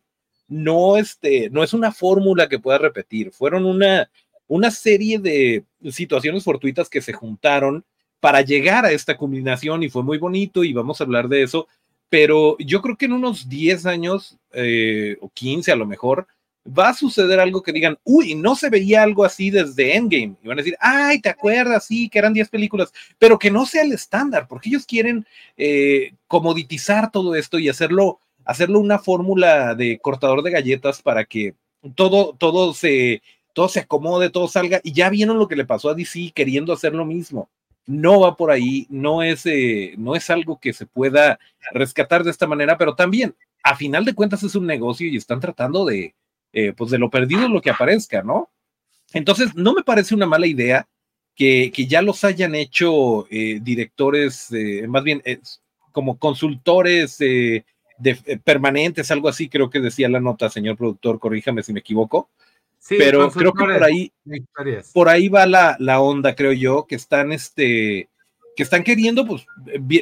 No, este, no es una fórmula que pueda repetir, fueron una, una serie de situaciones fortuitas que se juntaron para llegar a esta culminación y fue muy bonito y vamos a hablar de eso, pero yo creo que en unos 10 años eh, o 15 a lo mejor va a suceder algo que digan, uy, no se veía algo así desde Endgame. Y van a decir, ay, ¿te acuerdas? Sí, que eran 10 películas, pero que no sea el estándar, porque ellos quieren eh, comoditizar todo esto y hacerlo, hacerlo una fórmula de cortador de galletas para que todo, todo se, todo se acomode, todo salga. Y ya vieron lo que le pasó a DC queriendo hacer lo mismo no va por ahí, no es, eh, no es algo que se pueda rescatar de esta manera, pero también, a final de cuentas, es un negocio y están tratando de, eh, pues de lo perdido lo que aparezca, ¿no? Entonces, no me parece una mala idea que, que ya los hayan hecho eh, directores, más bien como consultores de, permanentes, algo así, creo que decía la nota, señor productor, corríjame si me equivoco pero creo que por ahí, por ahí va la, la, onda, creo yo, que están, este, que están queriendo, pues,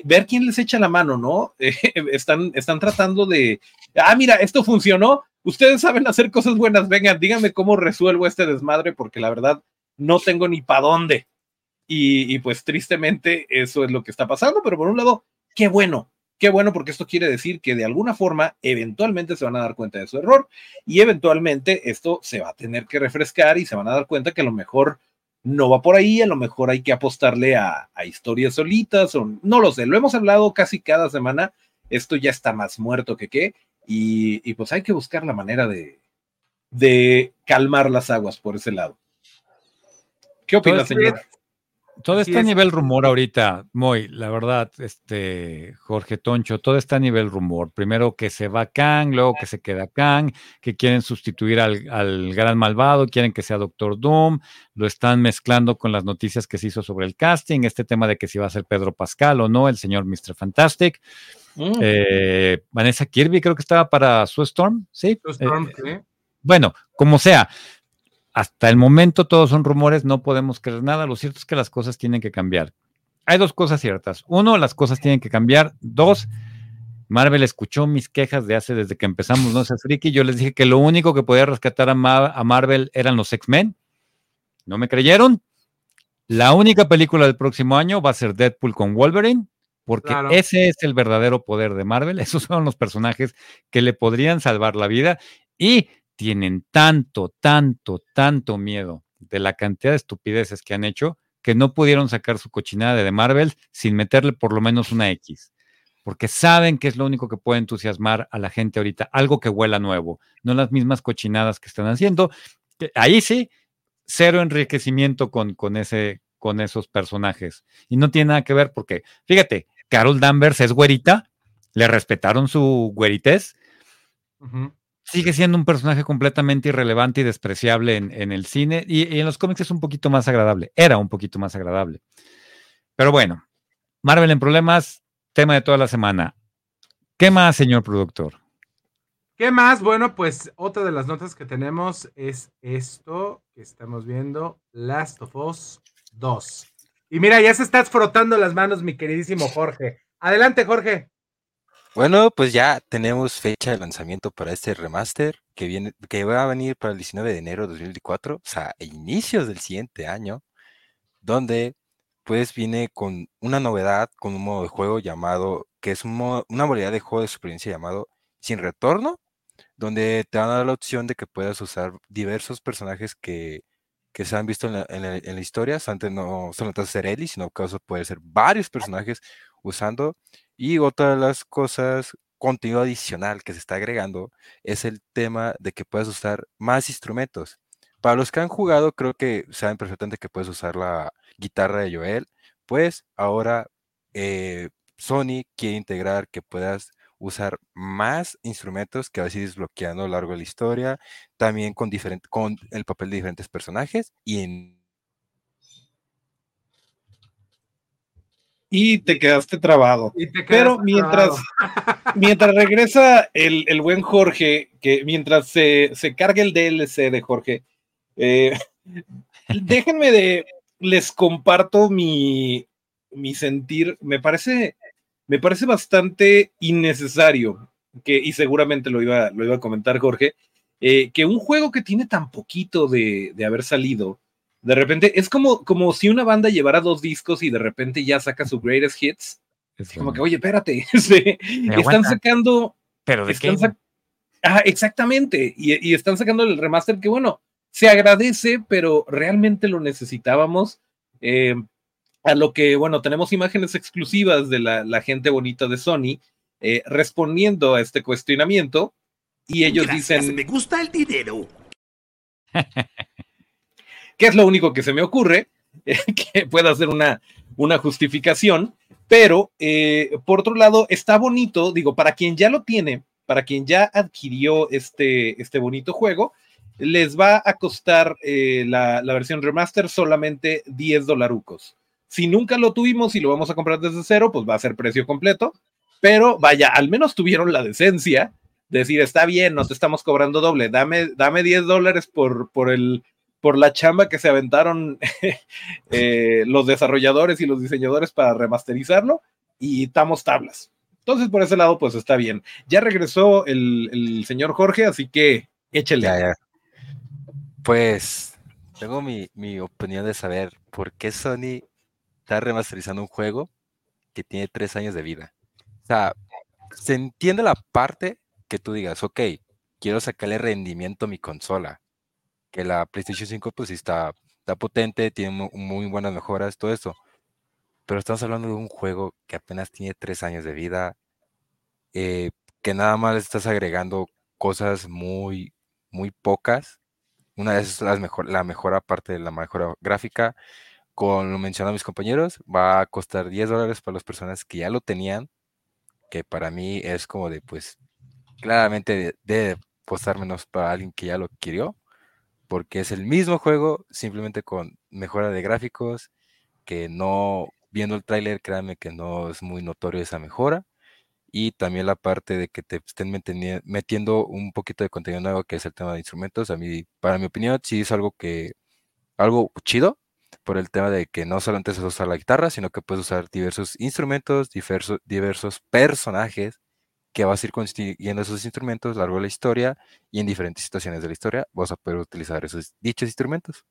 ver quién les echa la mano, ¿no? *laughs* están, están tratando de, ah, mira, esto funcionó, ustedes saben hacer cosas buenas, vengan, díganme cómo resuelvo este desmadre, porque la verdad no tengo ni para dónde. Y, pues tristemente eso es lo que está pasando, pero por un lado, qué bueno, Qué bueno porque esto quiere decir que de alguna forma eventualmente se van a dar cuenta de su error y eventualmente esto se va a tener que refrescar y se van a dar cuenta que a lo mejor no va por ahí, a lo mejor hay que apostarle a, historias solitas o no lo sé, lo hemos hablado casi cada semana, esto ya está más muerto que qué y, pues hay que buscar la manera de, de calmar las aguas por ese lado. ¿Qué opina, señor? Todo está a nivel rumor ahorita, muy, la verdad, este Jorge Toncho, todo está a nivel rumor. Primero que se va Kang, luego que se queda Kang, que quieren sustituir al, gran malvado, quieren que sea Doctor Doom, lo están mezclando con las noticias que se hizo sobre el casting, este tema de que si va a ser Pedro Pascal o no, el señor Mr. Fantastic. Mm. Eh, Vanessa Kirby creo que estaba para Su Storm, ¿sí? Storm, eh, Bueno, como sea, hasta el momento todos son rumores, no podemos creer nada. Lo cierto es que las cosas tienen que cambiar. Hay dos cosas ciertas. Uno, las cosas tienen que cambiar. Dos, Marvel escuchó mis quejas de hace desde que empezamos No seas friki. Yo les dije que lo único que podía rescatar a, Marvel eran los X-Men. No me creyeron. La única película del próximo año va a ser Deadpool con Wolverine, porque ese es el verdadero poder de Marvel. *laughs* Esos son los personajes que le podrían salvar la vida. Y tienen tanto, tanto, tanto miedo de la cantidad de estupideces que han hecho que no pudieron sacar su cochinada de Marvel sin meterle por lo menos una X. Porque saben que es lo único que puede entusiasmar a la gente ahorita, algo que huela nuevo, no las mismas cochinadas que están haciendo. Ahí sí, cero enriquecimiento con, con, ese, con esos personajes. Y no tiene nada que ver porque, fíjate, Carol Danvers es güerita, le respetaron su güeritez, sigue siendo un personaje completamente irrelevante y despreciable en, el cine y, en los cómics es un poquito más agradable, era un poquito más agradable. Pero bueno, Marvel en problemas, tema de toda la semana. ¿Qué más, señor productor? ¿Qué más? Bueno, pues otra de las notas que tenemos es esto que estamos viendo, Last of Us 2. Y mira, ya se estás frotando las manos, mi queridísimo Jorge. Adelante, Jorge. Bueno, pues ya tenemos fecha de lanzamiento para este remaster que viene, que va a venir para el 19 de enero de 2024, o sea, a inicios del siguiente año, donde pues viene con una novedad, con un modo de juego llamado, que es una modalidad de juego de experiencia llamado Sin Retorno, donde te van a dar la opción de que puedas usar diversos personajes que, se han visto en la, historia. Antes no solamente ser Ellie, sino que puede ser varios personajes usando. Y otra de las cosas, contenido adicional que se está agregando, es el tema de que puedas usar más instrumentos. Para los que han jugado, creo que saben perfectamente que puedes usar la guitarra de Joel. Pues ahora eh, Sony quiere integrar que puedas usar más instrumentos que vas a ir desbloqueando a lo largo de la historia, también con, con el papel de diferentes personajes y en... Y te quedaste trabado. Pero mientras, *laughs* mientras regresa el, buen Jorge, que mientras se, se carga el DLC de Jorge, eh, *laughs* déjenme de, les comparto mi, mi sentir. Me parece me parece bastante innecesario, que, y seguramente lo iba, lo iba a comentar Jorge, eh, que un juego que tiene tan poquito de, haber salido, de repente es como, como si una banda llevara dos discos y de repente ya saca su greatest hits. Es como que, oye, espérate, *laughs* están sacando. Pero de qué? Ah, exactamente. Y, y, están sacando el remaster que, bueno, se agradece, pero realmente lo necesitábamos. Eh, a lo que, bueno, tenemos imágenes exclusivas de la, gente bonita de Sony eh, respondiendo a este cuestionamiento y ellos dicen... Me gusta el dinero. *laughs* que es lo único que se me ocurre, *laughs* que pueda ser una, una justificación, pero eh, por otro lado, está bonito, digo, para quien ya lo tiene, para quien ya adquirió este, este bonito juego, les va a costar eh, la, la, versión remaster solamente 10 dolarucos. Si nunca lo tuvimos y lo vamos a comprar desde cero, pues va a ser precio completo. Pero vaya, al menos tuvieron la decencia de decir, está bien, no te estamos cobrando doble, dame, dame 10 dólares por, por, el, por la chamba que se aventaron *laughs* eh, los desarrolladores y los diseñadores para remasterizarlo y estamos tablas. Entonces, por ese lado, pues está bien. Ya regresó el, señor Jorge, así que échele. Pues tengo mi, mi opinión de saber por qué Sony está remasterizando un juego que tiene tres años de vida. O sea, se entiende la parte que tú digas, ok, quiero sacarle rendimiento a mi consola. Que la PlayStation 5 pues está, está potente, tiene muy, buenas mejoras, todo eso. Pero estamos hablando de un juego que apenas tiene tres años de vida, eh, que nada más estás agregando cosas muy, muy pocas. Una de esas es mejor, la mejora parte de la mejora gráfica con lo mencionado mis compañeros, va a costar 10 dólares para las personas que ya lo tenían, que para mí es como de, pues, claramente debe costar menos para alguien que ya lo adquirió, porque es el mismo juego, simplemente con mejora de gráficos, que no, viendo el tráiler, créanme que no es muy notorio esa mejora, y también la parte de que te estén metiendo un poquito de contenido nuevo, que es el tema de instrumentos, a mí, para mi opinión, sí es algo que, algo chido, por el tema de que no solamente se usa la guitarra, sino que puedes usar diversos instrumentos, diversos, diversos personajes que vas a ir consiguiendo esos instrumentos a lo largo de la historia y en diferentes situaciones de la historia vas a poder utilizar esos dichos instrumentos.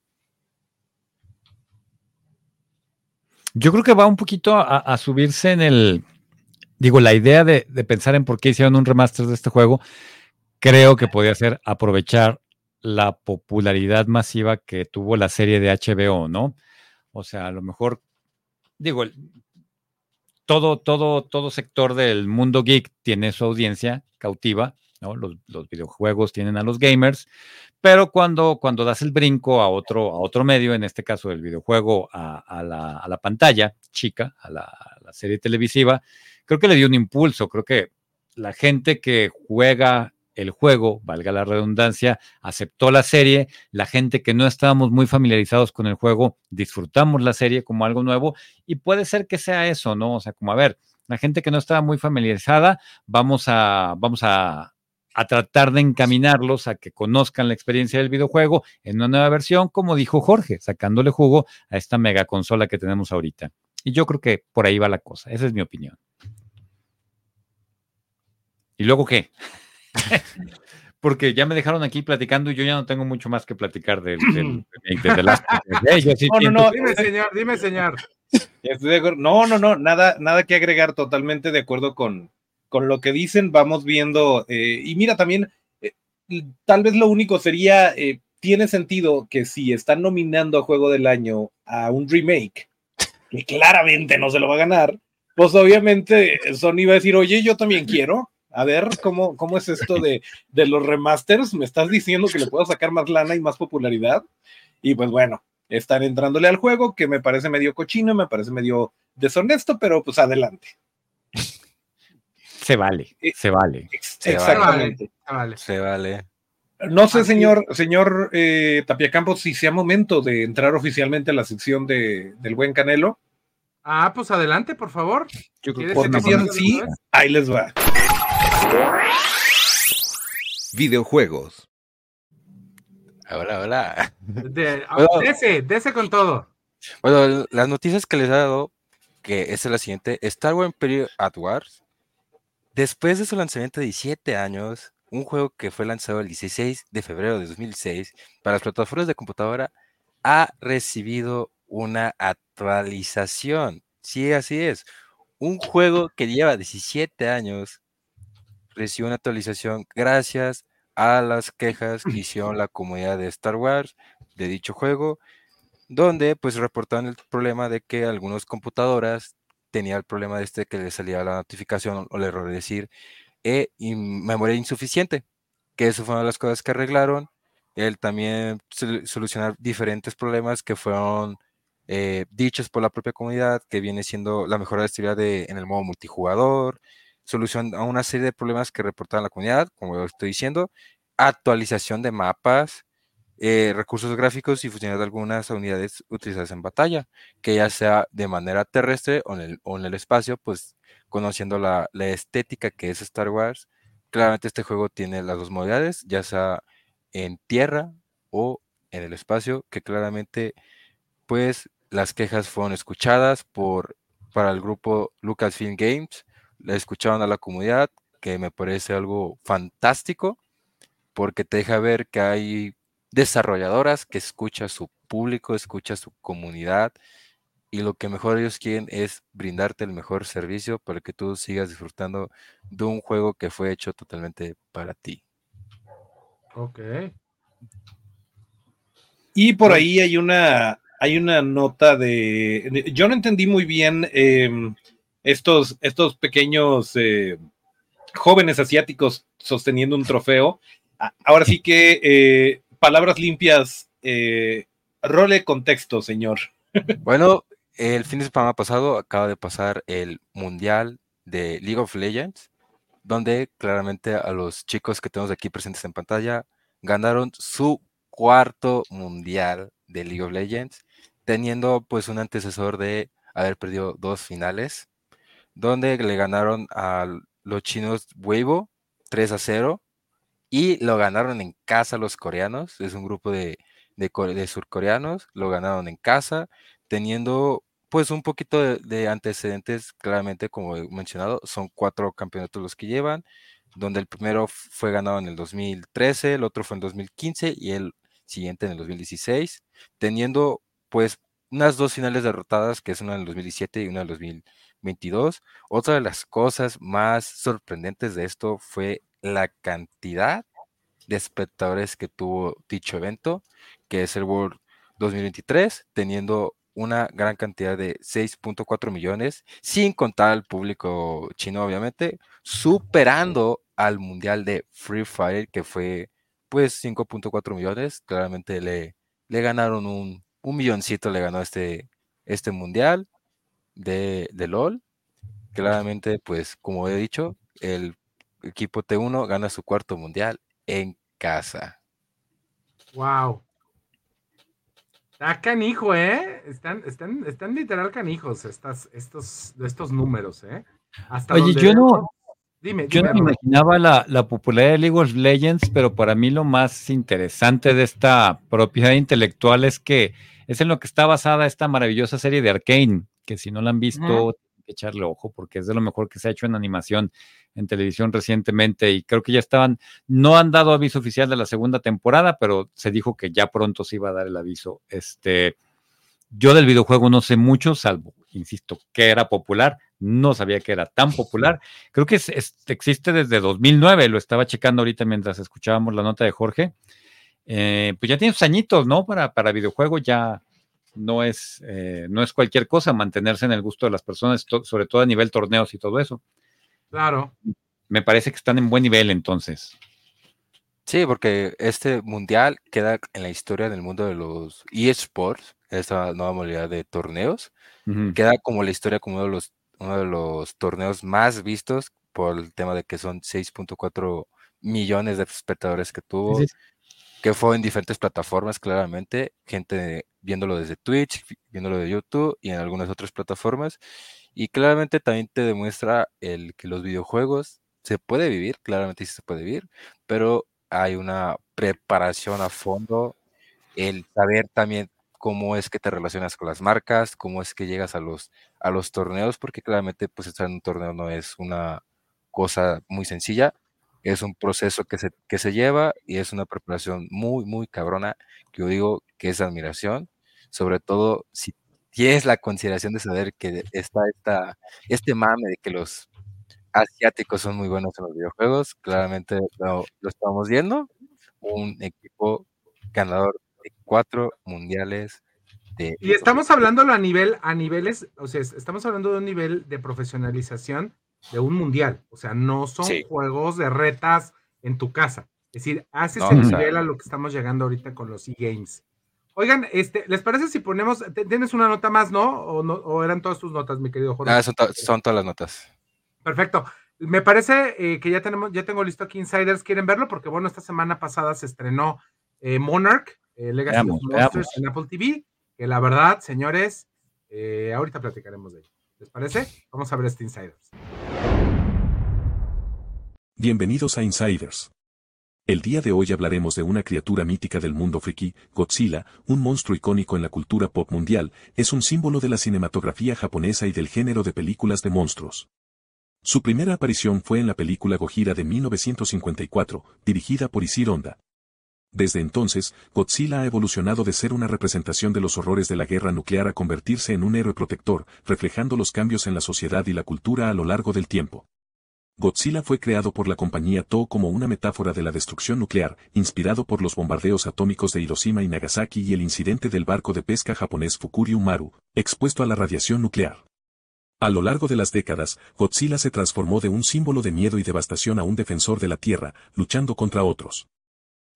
Yo creo que va un poquito a, subirse en el, digo, la idea de, pensar en por qué hicieron un remaster de este juego, creo que podría ser aprovechar la popularidad masiva que tuvo la serie de HBO, ¿no? O sea, a lo mejor, digo, todo, todo, todo sector del mundo geek tiene su audiencia cautiva. Los, videojuegos tienen a los gamers, pero cuando, cuando das el brinco a otro, a otro medio, en este caso el videojuego a, la, pantalla chica, a la, a la serie televisiva, creo que le dio un impulso, creo que la gente que juega el juego, valga la redundancia, aceptó la serie, la gente que no estábamos muy familiarizados con el juego, disfrutamos la serie como algo nuevo y puede ser que sea eso, ¿no? O sea, como a ver, la gente que no estaba muy familiarizada, vamos a, vamos a, a tratar de encaminarlos a que conozcan la experiencia del videojuego en una nueva versión, como dijo Jorge, sacándole jugo a esta mega consola que tenemos ahorita. Y yo creo que por ahí va la cosa, esa es mi opinión. ¿Y luego qué? *laughs* Porque ya me dejaron aquí platicando y yo ya no tengo mucho más que platicar del, del, *clears throat* del Last No, no, no, dime señor, dime señor. *laughs* No, no, no, nada, nada que agregar, totalmente de acuerdo con, con lo que dicen, vamos viendo. Eh, y mira, también, eh, tal vez lo único sería, eh, tiene sentido que si están nominando a Juego del Año a un remake, que claramente no se lo va a ganar, pues obviamente Sony va a decir, oye, yo también quiero. A ver, ¿cómo, cómo es esto de, de los remasters? ¿Me estás diciendo que le puedo sacar más lana y más popularidad? Y pues bueno, están entrándole al juego, que me parece medio cochino, me parece medio deshonesto, pero pues adelante. Se vale, Eh, se vale. Exactamente. Se vale. Se vale. No sé, Así señor, señor eh, Tapia Campos, si sea momento de entrar oficialmente a la sección de, del buen Canelo. Ah, pues adelante, por favor. Yo creo ¿Quieres que así, ahí les va. Videojuegos. Hola, hola. De, *laughs* Bueno. dese, dese con todo. Bueno, las noticias que les he dado, que es la siguiente, Star Wars Imperial at Wars, después de su lanzamiento de 17 años, un juego que fue lanzado el 16 de febrero de 2006 para las plataformas de computadora, ha recibido una actualización. Sí, así es. Un juego que lleva 17 años recibió una actualización gracias a las quejas que hicieron la comunidad de Star Wars de dicho juego, donde pues reportaron el problema de que algunas computadoras tenían el problema de este que le salía la notificación o el error de decir e in- memoria insuficiente, que eso fue una de las cosas que arreglaron. El también sol- solucionar diferentes problemas que fueron eh, dichos por la propia comunidad, que viene siendo la mejora de estabilidad de- en el modo multijugador, solución a una serie de problemas que reportaron la comunidad, como estoy diciendo, actualización de mapas, eh, recursos gráficos y funcionalidad de algunas unidades utilizadas en batalla, que ya sea de manera terrestre o en el, o en el espacio, pues conociendo la, la estética que es Star Wars, claramente este juego tiene las dos modalidades, ya sea en tierra o en el espacio, que claramente pues las quejas fueron escuchadas por para el grupo Lucasfilm Games, le escucharon a la comunidad, que me parece algo fantástico, porque te deja ver que hay desarrolladoras que escucha a su público, escucha a su comunidad, y lo que mejor ellos quieren es brindarte el mejor servicio para que tú sigas disfrutando de un juego que fue hecho totalmente para ti. Ok. Y por ahí hay una, hay una nota de, de- Yo no entendí muy bien eh, estos, estos pequeños eh, jóvenes asiáticos sosteniendo un trofeo. Ahora sí que eh, palabras limpias, eh, role contexto, señor. *laughs* Bueno, el fin de semana pasado acaba de pasar el Mundial de League of Legends, donde claramente a los chicos que tenemos aquí presentes en pantalla ganaron su cuarto Mundial de League of Legends, teniendo pues un antecesor de haber perdido dos finales, donde le ganaron a los chinos Weibo 3 a 0 y lo ganaron en casa los coreanos, es un grupo de, de, core- de surcoreanos, lo ganaron en casa, teniendo pues un poquito de, de antecedentes, claramente como he mencionado, son cuatro campeonatos los que llevan, donde el primero fue ganado en el 2013, el otro fue en 2015 y el siguiente en el 2016, teniendo pues unas dos finales derrotadas, que es una en el 2017 y una en el 2022. Otra de las cosas más sorprendentes de esto fue la cantidad de espectadores que tuvo dicho evento, que es el World 2023, teniendo una gran cantidad de 6.4 millones, sin contar al público chino, obviamente, superando al Mundial de Free Fire, que fue pues 5.4 millones. Claramente le, le ganaron un, un milloncito, le ganó este, este Mundial de, de LOL. Claramente, pues como he dicho, el equipo T1 gana su cuarto Mundial en casa. Wow. Está canijo, ¿eh? Están, están, están literal canijos estas, estos, estos números, ¿eh? Hasta Oye, donde yo no, Dime, Yo dime, no me imaginaba la, la popularidad de League of Legends, pero para mí lo más interesante de esta propiedad intelectual es que es en lo que está basada esta maravillosa serie de Arkane, que si no la han visto, tienen que echarle ojo porque es de lo mejor que se ha hecho en animación en televisión recientemente y creo que ya estaban, no han dado aviso oficial de la segunda temporada, pero se dijo que ya pronto se iba a dar el aviso. Este, yo del videojuego no sé mucho, salvo, insisto, que era popular, no sabía que era tan popular. Creo que es- es- existe desde 2009, lo estaba checando ahorita mientras escuchábamos la nota de Jorge. Eh, pues ya tiene sus añitos, ¿no? Para, para videojuego ya no es, eh, no es cualquier cosa mantenerse en el gusto de las personas, to- sobre todo a nivel torneos y todo eso. Claro. Me parece que están en buen nivel entonces. Sí, porque este mundial queda en la historia del mundo de los eSports, esta nueva modalidad de torneos, queda como la historia como uno de los, uno de los torneos más vistos por el tema de que son 6.4 millones de espectadores que tuvo, Sí, sí, que fue en diferentes plataformas, claramente, gente viéndolo desde Twitch, vi- viéndolo de YouTube y en algunas otras plataformas. Y claramente también te demuestra el que los videojuegos se puede vivir, claramente sí se puede vivir, pero hay una preparación a fondo, el saber también cómo es que te relacionas con las marcas, cómo es que llegas a los, a los torneos, porque claramente pues estar en un torneo no es una cosa muy sencilla, es un proceso que se, que se lleva y es una preparación muy, muy cabrona, que yo digo que es admiración, sobre todo si tienes la consideración de saber que está esta, este mame de que los asiáticos son muy buenos en los videojuegos, claramente lo, lo estamos viendo, un equipo ganador de cuatro mundiales de... Y estamos hablándolo a nivel, a niveles, o sea, es- estamos hablando de un nivel de profesionalización de un mundial. O sea, no son Sí. juegos de retas en tu casa. Es decir, haces No, el nivel a lo que estamos llegando ahorita con los e-games. Oigan, este, ¿les parece si ponemos, tienes una nota más, no? ¿O, no, o eran todas tus notas, mi querido Jorge? Ah, son, to- son todas las notas. Perfecto. Me parece eh, que ya tenemos, ya tengo listo aquí Insiders. ¿Quieren verlo? Porque bueno, esta semana pasada se estrenó eh, Monarch, eh, Legacy Veamos, of Monsters veamos. en Apple TV. Que la verdad, señores, ahorita platicaremos de ello. ¿Les parece? Vamos a ver este Insiders. Bienvenidos a Insiders. El día de hoy hablaremos de una criatura mítica del mundo friki, Godzilla, un monstruo icónico en la cultura pop mundial, es un símbolo de la cinematografía japonesa y del género de películas de monstruos. Su primera aparición fue en la película Gojira de 1954, dirigida por Isir Honda. Desde entonces, Godzilla ha evolucionado de ser una representación de los horrores de la guerra nuclear a convertirse en un héroe protector, reflejando los cambios en la sociedad y la cultura a lo largo del tiempo. Godzilla fue creado por la compañía Toho como una metáfora de la destrucción nuclear, inspirado por los bombardeos atómicos de Hiroshima y Nagasaki y el incidente del barco de pesca japonés Fukuryu Maru, expuesto a la radiación nuclear. A lo largo de las décadas, Godzilla se transformó de un símbolo de miedo y devastación a un defensor de la Tierra, luchando contra otros.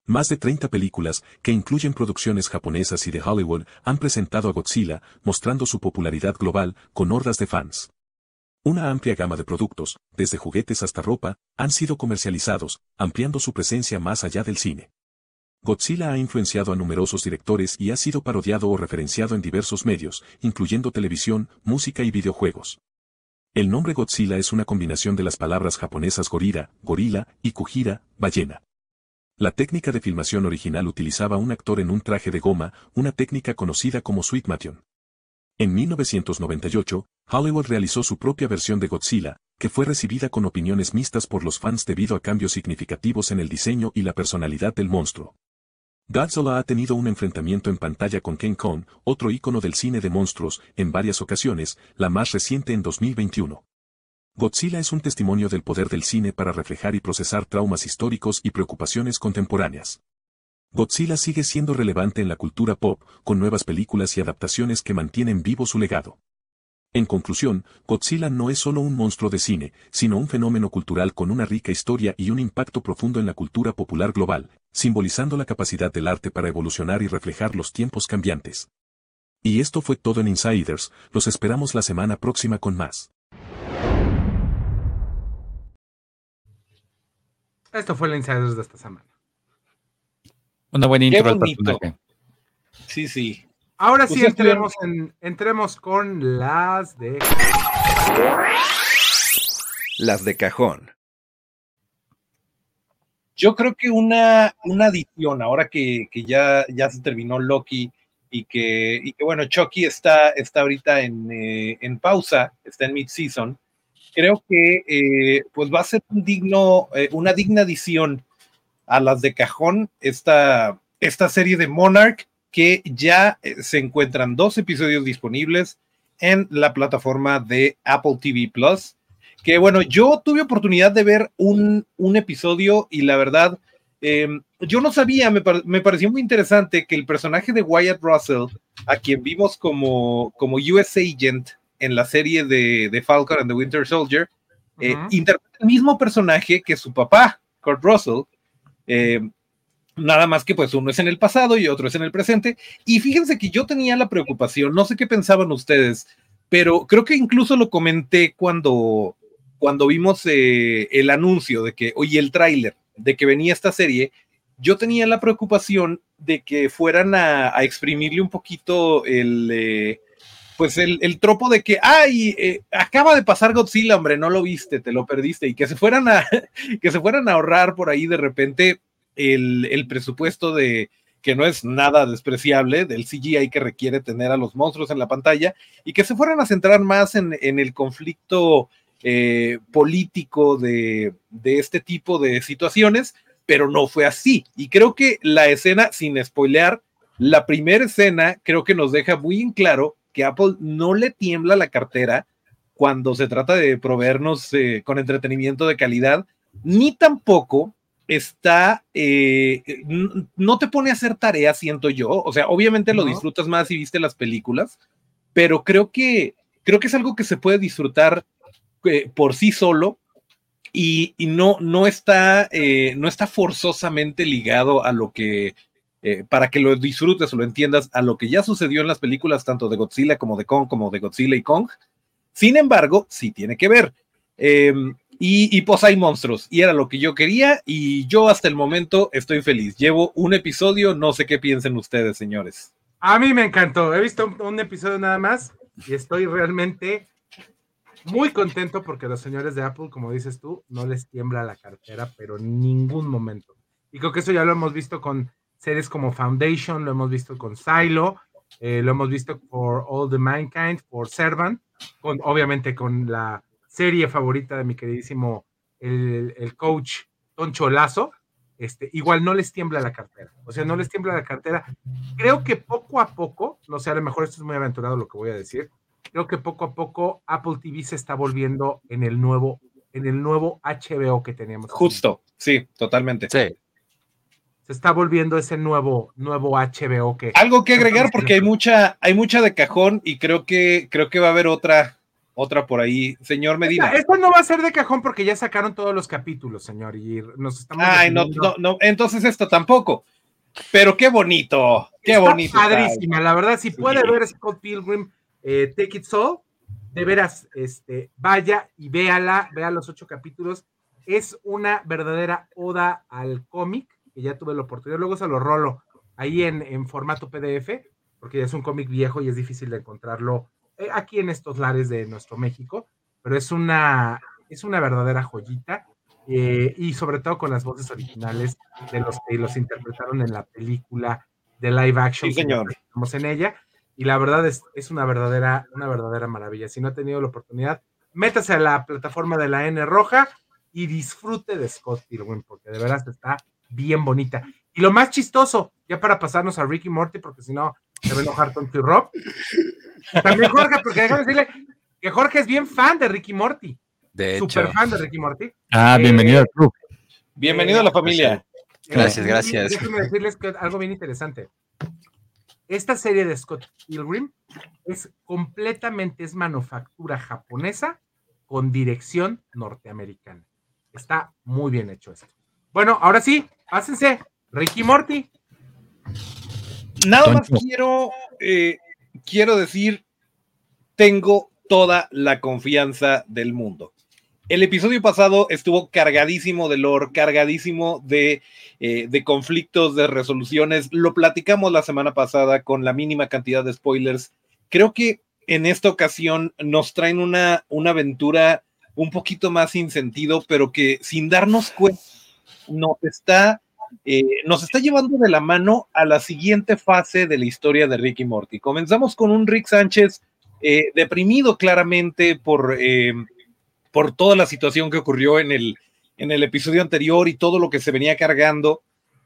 Más de 30 películas, que incluyen producciones japonesas y de Hollywood, han presentado a Godzilla, mostrando su popularidad global, con hordas de fans. Una amplia gama de productos, desde juguetes hasta ropa, han sido comercializados, ampliando su presencia más allá del cine. Godzilla ha influenciado a numerosos directores y ha sido parodiado o referenciado en diversos medios, incluyendo televisión, música y videojuegos. El nombre Godzilla es una combinación de las palabras japonesas gorira, gorila, y kujira, ballena. La técnica de filmación original utilizaba un actor en un traje de goma, una técnica conocida como Sweetmation. En 1998, Hollywood realizó su propia versión de Godzilla, que fue recibida con opiniones mixtas por los fans debido a cambios significativos en el diseño y la personalidad del monstruo. Godzilla ha tenido un enfrentamiento en pantalla con King Kong, otro ícono del cine de monstruos, en varias ocasiones, la más reciente en 2021. Godzilla es un testimonio del poder del cine para reflejar y procesar traumas históricos y preocupaciones contemporáneas. Godzilla sigue siendo relevante en la cultura pop, con nuevas películas y adaptaciones que mantienen vivo su legado. En conclusión, Godzilla no es solo un monstruo de cine, sino un fenómeno cultural con una rica historia y un impacto profundo en la cultura popular global, simbolizando la capacidad del arte para evolucionar y reflejar los tiempos cambiantes. Y esto fue todo en Insiders, los esperamos la semana próxima con más. Esto fue el Insiders de esta semana. Una buena intro al personaje. Sí, sí. Ahora sí, Ustedes entremos, en, entremos con las de... Las de cajón. Yo creo que una, una adición, ahora que, que ya, ya se terminó Loki y que, y que bueno, Chucky está, está ahorita en, eh, en pausa, está en mid-season, creo que eh, pues va a ser un digno, eh, una digna adición a las de cajón esta, esta serie de Monarch que ya se encuentran dos episodios disponibles en la plataforma de Apple TV Plus. Que bueno, yo tuve oportunidad de ver un, un episodio y la verdad, em, yo no sabía, me, me, pareció muy interesante que el personaje de Wyatt Russell, a quien vimos como, como US Agent en la serie de, de Falcon and the Winter Soldier, eh, interpreta el mismo personaje que su papá, Kurt Russell. Eh, nada más que pues uno es en el pasado y otro es en el presente. Y fíjense que yo tenía la preocupación, no sé qué pensaban ustedes, pero creo que incluso lo comenté cuando, cuando vimos eh, el anuncio de que, oye, el tráiler de que venía esta serie, yo tenía la preocupación de que fueran a, exprimirle un poquito el, eh, pues el, el, tropo de que, ay, eh, acaba de pasar Godzilla, hombre, no lo viste, te lo perdiste, y que se fueran a, *laughs* que se fueran a ahorrar por ahí de repente el, el presupuesto de, que no es nada despreciable del CGI que requiere tener a los monstruos en la pantalla y que se fueran a centrar más en, en el conflicto eh, político de, de, este tipo de situaciones, pero no fue así. Y creo que la escena, sin spoilear, la primera escena creo que nos deja muy en claro que Apple no le tiembla la cartera cuando se trata de proveernos eh, con entretenimiento de calidad, ni tampoco está, eh, no te pone a hacer tareas, siento yo. O sea, obviamente lo disfrutas más si viste las películas, pero creo que, creo que es algo que se puede disfrutar eh, por sí solo y, y no, no, está, eh, no está forzosamente ligado a lo que, eh, para que lo disfrutes o lo entiendas, a lo que ya sucedió en las películas tanto de Godzilla como de Kong, como de Godzilla y Kong. Sin embargo, sí tiene que ver. Em, y, pues hay monstruos, y era lo que yo quería, y yo hasta el momento estoy feliz. Llevo un episodio, no sé qué piensen ustedes, señores. A mí me encantó, he visto un, un episodio nada más, y estoy realmente muy contento porque los señores de Apple, como dices tú, no les tiembla la cartera, pero en ningún momento. Y creo que eso ya lo hemos visto con series como Foundation, lo hemos visto con Silo, eh, lo hemos visto por All the Mankind, por Servant, con, obviamente con la serie favorita de mi queridísimo el, el coach Toncho Lazo, este, igual no les tiembla la cartera. O sea, no les tiembla la cartera. Creo que poco a poco, no sé, a lo mejor esto es muy aventurado lo que voy a decir, creo que poco a poco Apple TV se está volviendo en el nuevo, en el nuevo HBO que teníamos. Justo, sí, totalmente. Sí. Se está volviendo ese nuevo, nuevo HBO que. Algo que agregar porque hay mucha, hay mucha de cajón y creo que, creo que va a haber otra, otra por ahí, señor Medina. Esta, esta, no va a ser de cajón porque ya sacaron todos los capítulos, señor, y nos estamos. Ay, no, no, no, entonces esto tampoco. Pero qué bonito, qué está bonito. Padrísima, la verdad, si puede ver Scott Pilgrim, eh, Take It All, de veras, este, vaya y véala, vea los ocho capítulos. Es una verdadera oda al cómic, que ya tuve la oportunidad, luego se lo rolo ahí en, en formato PDF, porque ya es un cómic viejo y es difícil de encontrarlo eh, aquí en estos lares de nuestro México, pero es una, es una verdadera joyita. Eh, y sobre todo con las voces originales de los que los interpretaron en la película de live action sí, señor. que estamos en ella y la verdad es, es una verdadera una verdadera maravilla. Si no ha tenido la oportunidad, métase a la plataforma de la N roja y disfrute de Scott Pilgrim porque de verdad está bien bonita. Y lo más chistoso, ya para pasarnos a Ricky Morty, porque si no se va a enojar Tonto y Rob. También Jorge, porque déjame decirle que Jorge es bien fan de Ricky Morty. De hecho. Super fan de Ricky Morty. Ah, bienvenido al club. Bienvenido a la familia. Gracias, gracias. Déjenme decirles que algo bien interesante. Esta serie de Scott Pilgrim es completamente, es manufactura japonesa con dirección norteamericana. Está muy bien hecho esto. Bueno, ahora sí, pásense. Ricky Morty. Nada más quiero, eh, quiero decir, tengo toda la confianza del mundo. El episodio pasado estuvo cargadísimo de lore, cargadísimo de, eh, de, conflictos, de resoluciones. Lo platicamos la semana pasada con la mínima cantidad de spoilers. Creo que en esta ocasión nos traen una, una aventura un poquito más sin sentido, pero que sin darnos cuenta nos está, eh, nos está llevando de la mano a la siguiente fase de la historia de Ricky Morty. Comenzamos con un Rick Sánchez eh, deprimido claramente por, eh, por toda la situación que ocurrió en el, en el episodio anterior y todo lo que se venía cargando.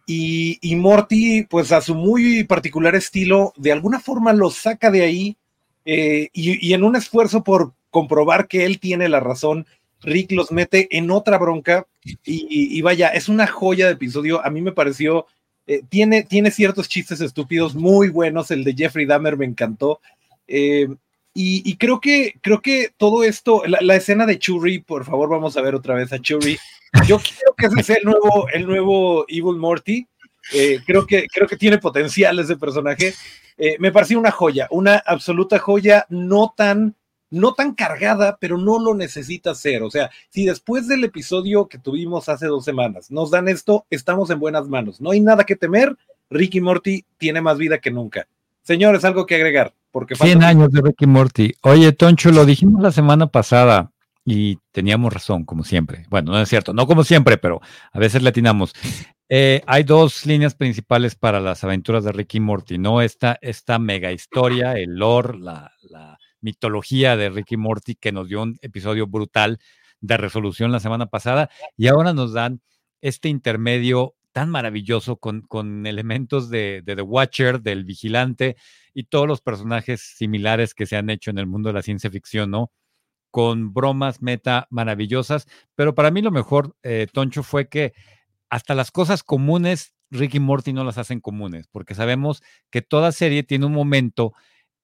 Y, y, Morty, pues a su muy particular estilo, de alguna forma lo saca de ahí y, y en un esfuerzo por comprobar que él tiene la razón, Rick los mete en otra bronca y, vaya, es una joya de episodio. A mí me pareció, eh, tiene, tiene ciertos chistes estúpidos muy buenos. El de Jeffrey Dahmer me encantó. Eh, y, creo que, creo que todo esto, la, escena de Churri, por favor, vamos a ver otra vez a Churri. Yo quiero que ese sea el nuevo, el nuevo Evil Morty. Eh, creo, que, creo que tiene potencial ese personaje. me pareció una joya, una absoluta joya, no tan no tan cargada, pero no lo necesita ser. O sea, si después del episodio que tuvimos hace dos semanas nos dan esto, estamos en buenas manos. No hay nada que temer. Ricky Morty tiene más vida que nunca. Señores, algo que agregar. Porque 100 años de Ricky Morty. Oye, Toncho, lo dijimos la semana pasada y teníamos razón, como siempre. Bueno, no es cierto, no como siempre, pero a veces le atinamos. Eh, hay dos líneas principales para las aventuras de Ricky Morty, ¿no? Esta, esta mega historia, el lore, la, la mitología de Ricky Morty, que nos dio un episodio brutal de resolución la semana pasada, y ahora nos dan este intermedio tan maravilloso con, con elementos de, de, The Watcher, del Vigilante y todos los personajes similares que se han hecho en el mundo de la ciencia ficción, ¿no? Con bromas meta maravillosas, pero para mí lo mejor, eh, Toncho, fue que hasta las cosas comunes, Ricky Morty no las hacen comunes, porque sabemos que toda serie tiene un momento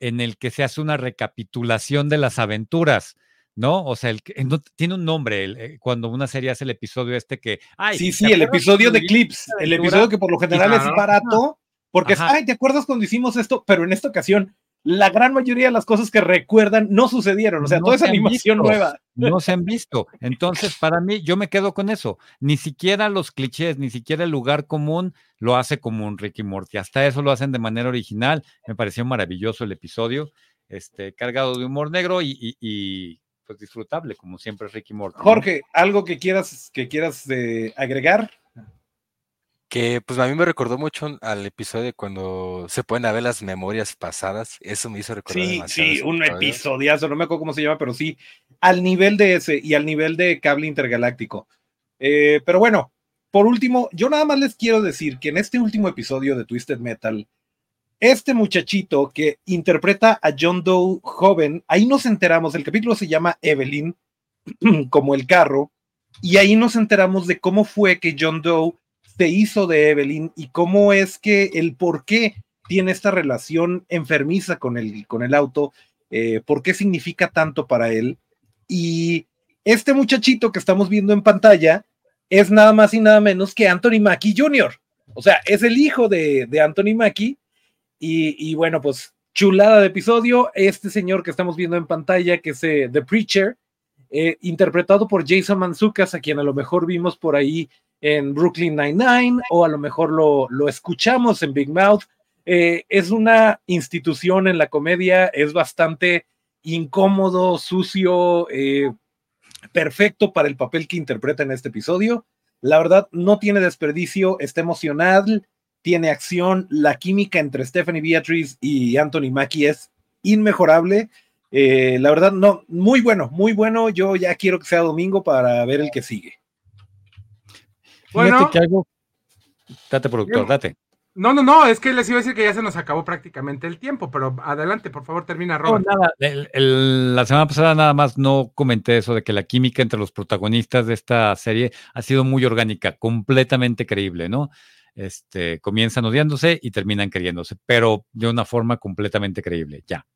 en el que se hace una recapitulación de las aventuras, ¿no? O sea, el, tiene un nombre eh, cuando una serie hace el episodio este que... Ay, sí, sí, el episodio de clips, el episodio que por lo general es barato, porque es, ay, ¿te acuerdas cuando hicimos esto? Pero en esta ocasión la gran mayoría de las cosas que recuerdan no sucedieron, o sea, toda esa animación nueva. No se han visto. Entonces, para mí, yo me quedo con eso. Ni siquiera los clichés, ni siquiera el lugar común lo hace como un Ricky Morty. Hasta eso lo hacen de manera original. Me pareció maravilloso el episodio, este, cargado de humor negro y, pues disfrutable, como siempre Ricky Morty. Jorge, ¿algo que quieras, que quieras eh, agregar? Que pues a mí me recordó mucho al episodio de cuando se pueden ver las memorias pasadas. Eso me hizo recordar. Sí, sí, un episodiazo, no me acuerdo cómo se llama, pero sí, al nivel de ese y al nivel de cable intergaláctico. Eh, pero bueno, por último, yo nada más les quiero decir que en este último episodio de Twisted Metal, este muchachito que interpreta a John Doe joven, ahí nos enteramos, el capítulo se llama Evelyn, *clears throat* como el carro, y ahí nos enteramos de cómo fue que John Doe se hizo de Evelyn y cómo es que el por qué tiene esta relación enfermiza con el, con el auto, eh, por qué significa tanto para él. Y este muchachito que estamos viendo en pantalla es nada más y nada menos que Anthony Mackie Jr. O sea, es el hijo de, Anthony Mackie. Y, bueno, pues chulada de episodio. Este señor que estamos viendo en pantalla, que es eh, The Preacher, eh, interpretado por Jason Manzucas, a quien a lo mejor vimos por ahí en Brooklyn Nine-Nine o a lo mejor lo, lo escuchamos en Big Mouth. Eh, es una institución en la comedia, es bastante incómodo, sucio, eh, perfecto para el papel que interpreta en este episodio. La verdad, no tiene desperdicio, está emocional, tiene acción. La química entre Stephanie Beatriz y Anthony Mackie es inmejorable. Eh, la verdad, no, muy bueno, muy bueno. Yo ya quiero que sea domingo para ver el que sigue. Bueno, que algo... Date, productor, date. No, no, no, es que les iba a decir que ya se nos acabó prácticamente el tiempo, pero adelante, por favor, termina, Robert. nada, la semana pasada nada más no comenté eso de que la química entre los protagonistas de esta serie ha sido muy orgánica, completamente creíble, ¿no? Este, comienzan odiándose y terminan queriéndose, pero de una forma completamente creíble, ya.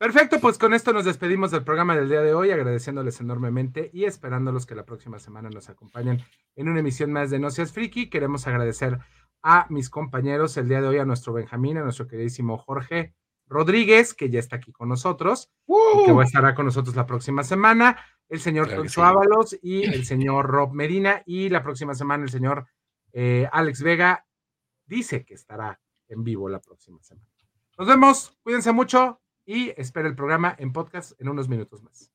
Perfecto, pues con esto nos despedimos del programa del día de hoy, agradeciéndoles enormemente y esperándolos que la próxima semana nos acompañen en una emisión más de No Seas Friki. Queremos agradecer a mis compañeros el día de hoy, a nuestro Benjamín, a nuestro queridísimo Jorge Rodríguez, que ya está aquí con nosotros, y que va a estar con nosotros la próxima semana, el señor Toncho Ábalos y el señor Rob Medina, y la próxima semana el señor eh, Alex Vega dice que estará en vivo la próxima semana. Nos vemos, cuídense mucho, y espera el programa en podcast en unos minutos más.